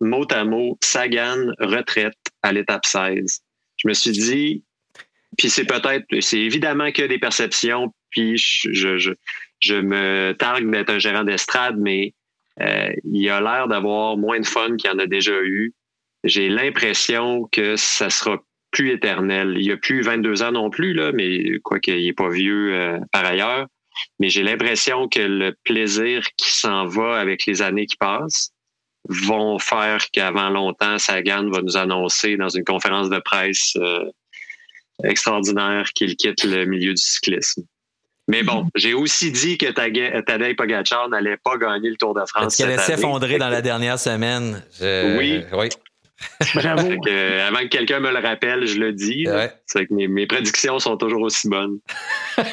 mot à mot Sagan retraite à l'étape 16. Je me suis dit, puis c'est peut-être, c'est évidemment que des perceptions, puis je, je, je me targue d'être un gérant d'estrade, mais euh, il a l'air d'avoir moins de fun qu'il en a déjà eu. J'ai l'impression que ça sera plus éternel. Il a plus 22 ans non plus, là, mais quoi qu'il n'est pas vieux euh, par ailleurs. Mais j'ai l'impression que le plaisir qui s'en va avec les années qui passent vont faire qu'avant longtemps, Sagan va nous annoncer dans une conférence de presse euh, extraordinaire qu'il quitte le milieu du cyclisme. Mais bon, j'ai aussi dit que Tadej Pogacar n'allait pas gagner le Tour de France. Parce qu'elle allait s'effondrer dans la dernière semaine? Oui. oui. Bravo. avant que quelqu'un me le rappelle, je le dis. C'est que mes, prédictions sont toujours aussi bonnes.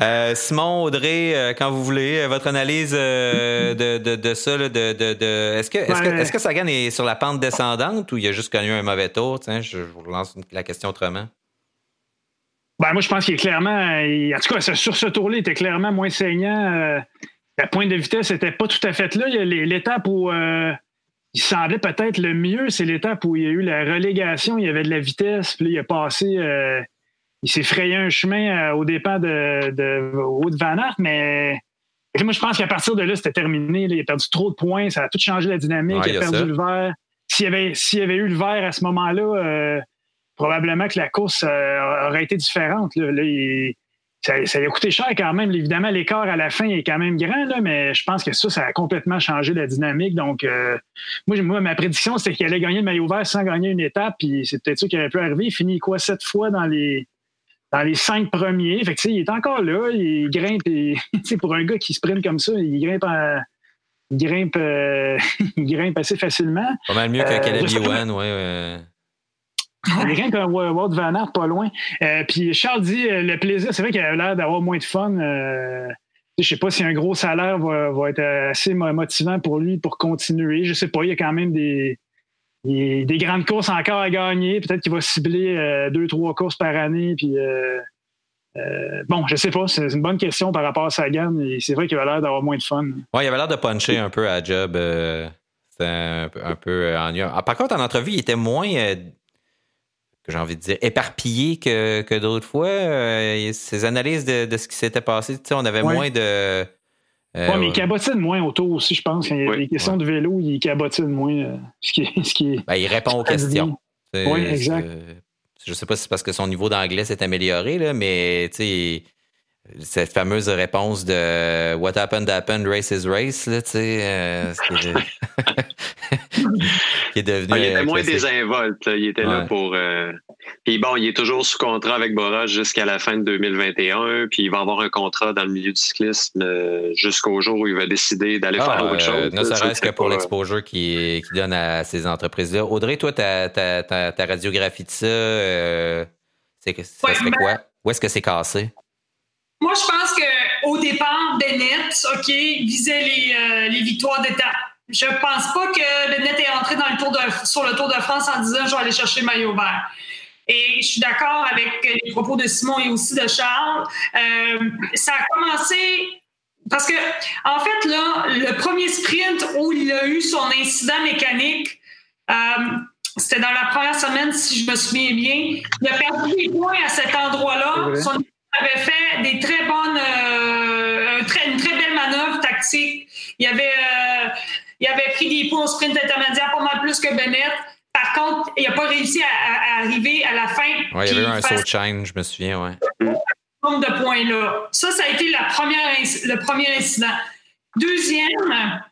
Euh, Simon, Audrey, euh, quand vous voulez, euh, votre analyse de, de, de, ça, de, de, est-ce que, est-ce que, est-ce que Sagan est sur la pente descendante ou il a juste connu un mauvais tour? je vous lance la question autrement. Ben, moi, je pense qu'il est clairement. En tout cas, sur ce tour-là, il était clairement moins saignant. Euh, la pointe de vitesse n'était pas tout à fait là. L'étape où euh, il semblait peut-être le mieux, c'est l'étape où il y a eu la relégation. Il y avait de la vitesse. Puis là, il a passé. Euh, il s'est frayé un chemin au départ de, de, haut de Van Aert, mais. moi, je pense qu'à partir de là, c'était terminé. Il a perdu trop de points. Ça a tout changé la dynamique. il a, perdu le vert. S'il y, avait, y avait eu le vert à ce moment-là, probablement que la course euh, aurait été différente. ça, a coûté cher quand même. Évidemment, l'écart à la fin est quand même grand, mais je pense que ça, ça a complètement changé la dynamique. Donc, euh, moi, ma prédiction, c'était qu'il allait gagner le maillot vert sans gagner une étape. Puis c'est peut-être ça qui aurait pu arriver. Il finit quoi sept fois dans les dans les cinq premiers. Fait il est encore là. Il grimpe. Et, pour un gars qui sprint comme ça, il grimpe il grimpe, euh, il grimpe assez facilement. Pas mal mieux que Caleb Ewan, ouais. A rien qu'un Walt Van Aert pas loin. Euh, puis Charles dit euh, le plaisir, c'est vrai qu'il a l'air d'avoir moins de fun. Euh, je sais pas si un gros salaire va, être assez motivant pour lui pour continuer. Je sais pas, il y a quand même des, des, grandes courses encore à gagner. Peut-être qu'il va cibler deux, trois courses par année. Puis, bon, je sais pas. C'est une bonne question par rapport à Sagan. C'est vrai qu'il a l'air d'avoir moins de fun. Oui, il avait l'air de puncher un peu à job. C'était un, un, peu ennuyeux. Ah, par contre, en entrevue, il était moins que j'ai envie de dire, éparpillé que, que d'autres fois. Euh, ces analyses de, de ce qui s'était passé, on avait moins de. Euh, oui, mais il cabotine moins autour aussi, je pense. Quand il y a des questions de vélo, il cabotine moins. Euh, ce qui est, ce qui ben, il répond aux questions. Oui, exact. Je ne sais pas si c'est parce que son niveau d'anglais s'est amélioré, là, mais cette fameuse réponse de What happened happened, race is race, là, tu sais, qui est devenu. Ah, il était moins désinvolte. Il était là pour. Euh... Puis bon, il est toujours sous contrat avec Bora jusqu'à la fin de 2021. Puis il va avoir un contrat dans le milieu du cyclisme euh, jusqu'au jour où il va décider d'aller ah, faire autre chose. Ne serait-ce que pour l'exposure qu'il qui donne à ces entreprises-là. Audrey, toi, ta, ta, ta, radiographie de ça, euh, C'est, ça serait quoi? Où est-ce que c'est cassé? Moi, je pense qu'au départ, Bennett, OK, visait les, euh, les victoires d'étape. Je pense pas que Bennett est entré dans le tour de, sur le Tour de France en disant je vais aller chercher le maillot vert. Et je suis d'accord avec les propos de Simon et aussi de Charles. Euh, ça a commencé parce que, en fait, là, le premier sprint où il a eu son incident mécanique, euh, c'était dans la première semaine, si je me souviens bien. Il a perdu des points à cet endroit-là. Son avait fait des très bonnes, euh, très- une très belle manœuvre tactique. Il avait, euh, il avait pris des points au sprint intermédiaire pas mal plus que Bennett. Par contre, il n'a pas réussi à, arriver à la fin. Ouais, il y avait eu un saut de chaîne, je me souviens, ouais. nombre de points-là. Ça, ça a été la première, le premier incident. Deuxième,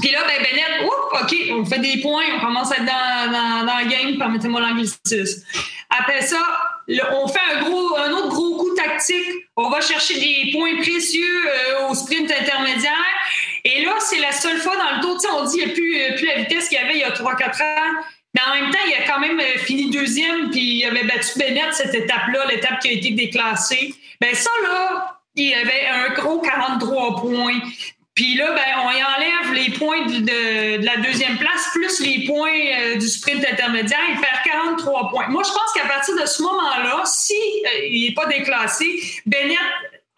puis là, ben Bennett, oups, OK, on fait des points, on commence à être dans, dans, dans le game, permettez-moi l'anglicisme. Après ça, on fait un, gros, un autre gros coup tactique. On va chercher des points précieux euh, au sprint intermédiaire. Et là, c'est la seule fois dans le tour, on dit qu'il n'y a plus, euh, plus la vitesse qu'il y avait il y a 3-4 ans. Mais en même temps, il a quand même euh, fini deuxième, puis il avait battu Bennett cette étape-là, l'étape qui a été déclassée. Ben ça, là, il avait un gros 43 points. Puis là, ben, on y enlève les points de, la deuxième place, plus les points euh, du sprint intermédiaire, il perd 43 points. Moi, je pense qu'à partir de ce moment-là, si euh, n'est pas déclassé, Bennett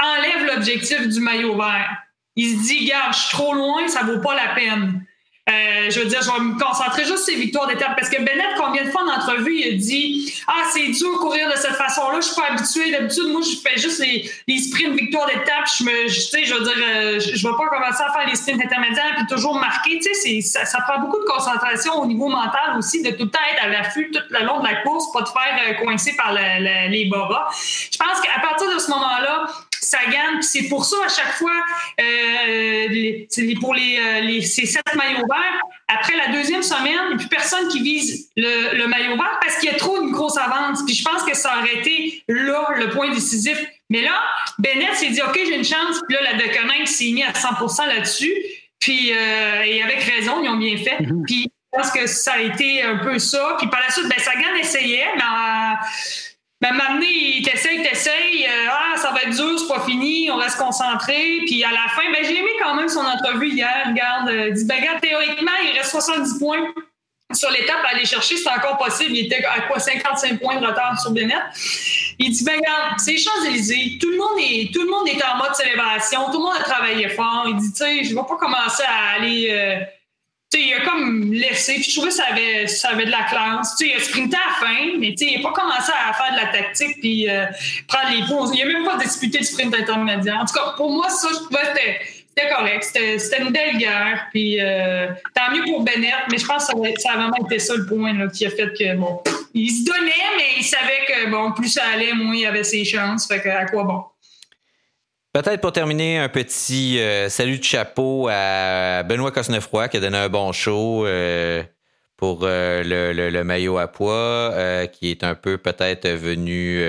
enlève l'objectif du maillot vert. Il se dit, garde, je suis trop loin, ça vaut pas la peine. Euh, je veux dire, je vais me concentrer juste sur les victoires d'étape. Parce que Bennett, combien de fois en entrevue, il a dit Ah, c'est dur courir de cette façon-là, je suis pas habitué. D'habitude, moi, je fais juste les, les sprints victoires d'étape. Je me, tu sais, je veux dire, euh, je, je vais pas commencer à faire les sprints intermédiaires puis toujours marquer. Tu sais, ça, ça prend beaucoup de concentration au niveau mental aussi, de tout le temps être à l'affût tout le long de la course, pas te faire euh, coincer par les bras. Je pense qu'à partir de ce moment-là, ça gagne. Puis c'est pour ça, à chaque fois, euh, les- pour les, euh, les- ces sept maillots verts, après la deuxième semaine, il n'y a plus personne qui vise le, le maillot vert parce qu'il y a trop une grosse avance. Puis je pense que ça aurait été là le point décisif. Mais là, Bennett s'est dit, OK, j'ai une chance. Puis là, la Deconinck s'est mis à 100% là-dessus. Puis, euh, et avec raison, ils ont bien fait. Puis je pense que ça a été un peu ça. Puis par la suite, ben, Sagan essayait, mais... euh, ben, m'amener, t'essayes, t'essayes, euh, ah, ça va être dur, c'est pas fini, on reste concentré. Puis à la fin, ben, j'ai aimé quand même son entrevue hier. Regarde, euh, il dit, ben, regarde, théoriquement, il reste 70 points sur l'étape à aller chercher, c'est encore possible. Il était à quoi 55 points de retard sur Bennett. Il dit, ben, regarde, c'est Champs-Élysées. Tout le monde est, tout le monde est en mode célébration. Tout le monde a travaillé fort. Il dit, tu sais, je vais pas commencer à aller, euh, il a comme laissé, puis je trouvais que ça avait, avait de la classe. Tu sais, il a sprinté à la fin, mais il n'a pas commencé à faire de la tactique puis euh, prendre les points. Il n'a même pas disputé le sprint intermédiaire. En tout cas, pour moi, ça, je trouvais que c'était- correct. C'était une belle guerre. Puis euh, tant mieux pour Bennett, mais je pense que ça, ça a vraiment été ça le point qui a fait que, bon, il se donnait, mais il savait que, bon, plus ça allait, moins il avait ses chances. Fait que, à quoi bon? Peut-être pour terminer, un petit euh, salut de chapeau à Benoît Cosnefroy qui a donné un bon show euh, pour euh, le, le- maillot à poids, qui est un peu peut-être venu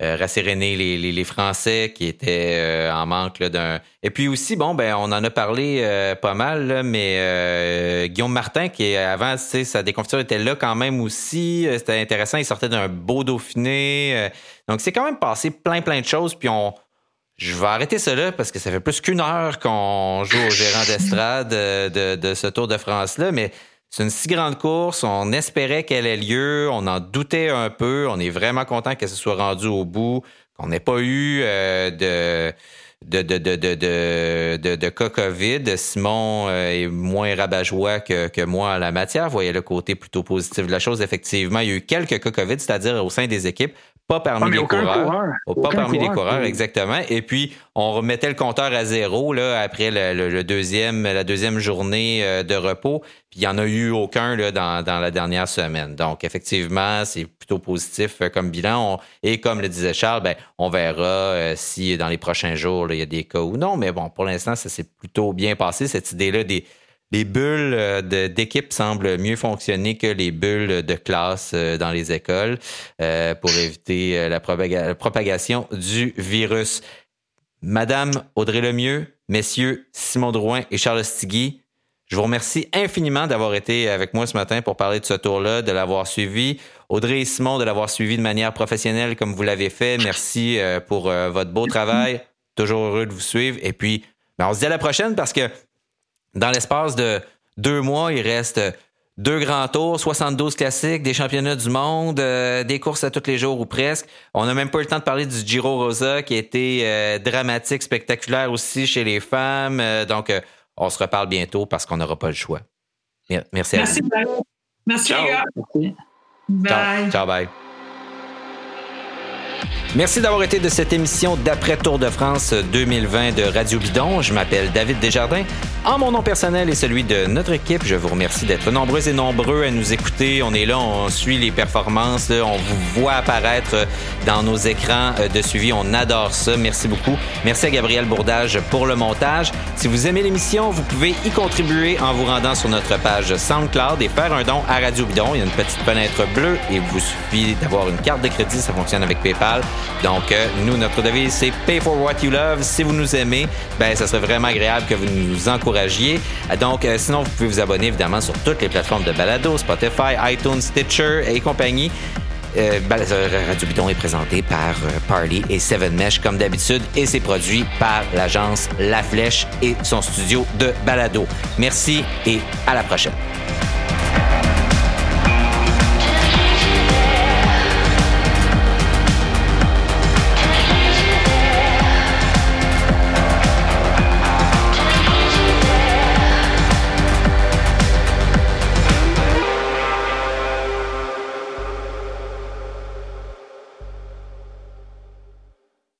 rasséréner les, les- Français qui étaient en manque d'un. Et puis aussi, bon, ben, on en a parlé pas mal, mais Guillaume Martin, qui avant, sa déconfiture était là quand même aussi. C'était intéressant. Il sortait d'un beau Dauphiné. donc, c'est quand même passé plein, plein de choses. Puis on. Je vais arrêter cela parce que ça fait plus qu'une heure qu'on joue au gérant d'estrade euh, de, ce Tour de France-là, mais c'est une si grande course. On espérait qu'elle ait lieu. On en doutait un peu. On est vraiment content qu'elle se soit rendue au bout, qu'on n'ait pas eu euh, de de, de, de, de, de, de, cas COVID. Simon euh, est moins rabat-joie que, que moi à la matière, Voyez le côté plutôt positif de la chose. Effectivement, il y a eu quelques cas COVID, c'est-à-dire au sein des équipes, pas parmi Ah, les coureurs. coureur. Pas parmi les coureur, coureurs, exactement. Et puis, on remettait le compteur à zéro là, après le, le- le deuxième, la deuxième journée euh, de repos. Puis, il n'y en a eu aucun là, dans, dans la dernière semaine. Donc, effectivement, c'est plutôt positif euh, comme bilan. On- et comme le disait Charles, ben, on verra euh, si dans les prochains jours, là, il y a des cas ou non. Mais bon, pour l'instant, ça s'est plutôt bien passé. Cette idée-là des les bulles euh, d'équipe semblent mieux fonctionner que les bulles de classe euh, dans les écoles euh, pour éviter la, propaga- la propagation du virus. Madame Audrey Lemieux, messieurs Simon Drouin et Charles Stigui, Je vous remercie infiniment d'avoir été avec moi ce matin pour parler de ce tour-là, de l'avoir suivi. Audrey et Simon, de l'avoir suivi de manière professionnelle comme vous l'avez fait. Merci pour votre beau travail. Toujours heureux de vous suivre. Et puis, ben, on se dit à la prochaine parce que dans l'espace de deux mois, il reste deux grands tours, 72 classiques, des championnats du monde, euh, des courses à tous les jours ou presque. On n'a même pas eu le temps de parler du Giro Rosa qui a été dramatique, spectaculaire aussi chez les femmes. donc, on se reparle bientôt parce qu'on n'aura pas le choix. Merci à Merci, vous. Merci, Ciao. les gars. Bye. Ciao, ciao, bye. Merci d'avoir été de cette émission d'après Tour de France 2020 de Radio Bidon. Je m'appelle David Desjardins. En mon nom personnel et celui de notre équipe, je vous remercie d'être nombreux et nombreux à nous écouter. On est là, on suit les performances, on vous voit apparaître dans nos écrans euh, de suivi. On adore ça. Merci beaucoup. Merci à Gabriel Bourdage pour le montage. Si vous aimez l'émission, vous pouvez y contribuer en vous rendant sur notre page SoundCloud et faire un don à Radio Bidon. Il y a une petite fenêtre bleue et il vous suffit d'avoir une carte de crédit. Ça fonctionne avec PayPal. Donc, euh, nous, notre devise, c'est Pay for what you love. Si vous nous aimez, ben, ça serait vraiment agréable que vous nous encouragiez. Euh, Donc, euh, sinon, vous pouvez vous abonner évidemment sur toutes les plateformes de balado, Spotify, iTunes, Stitcher et compagnie. Balado Radio Bidon est présenté par Party et Seven Mesh comme d'habitude et c'est produit par l'agence La Flèche et son studio de balado. Merci et à la prochaine.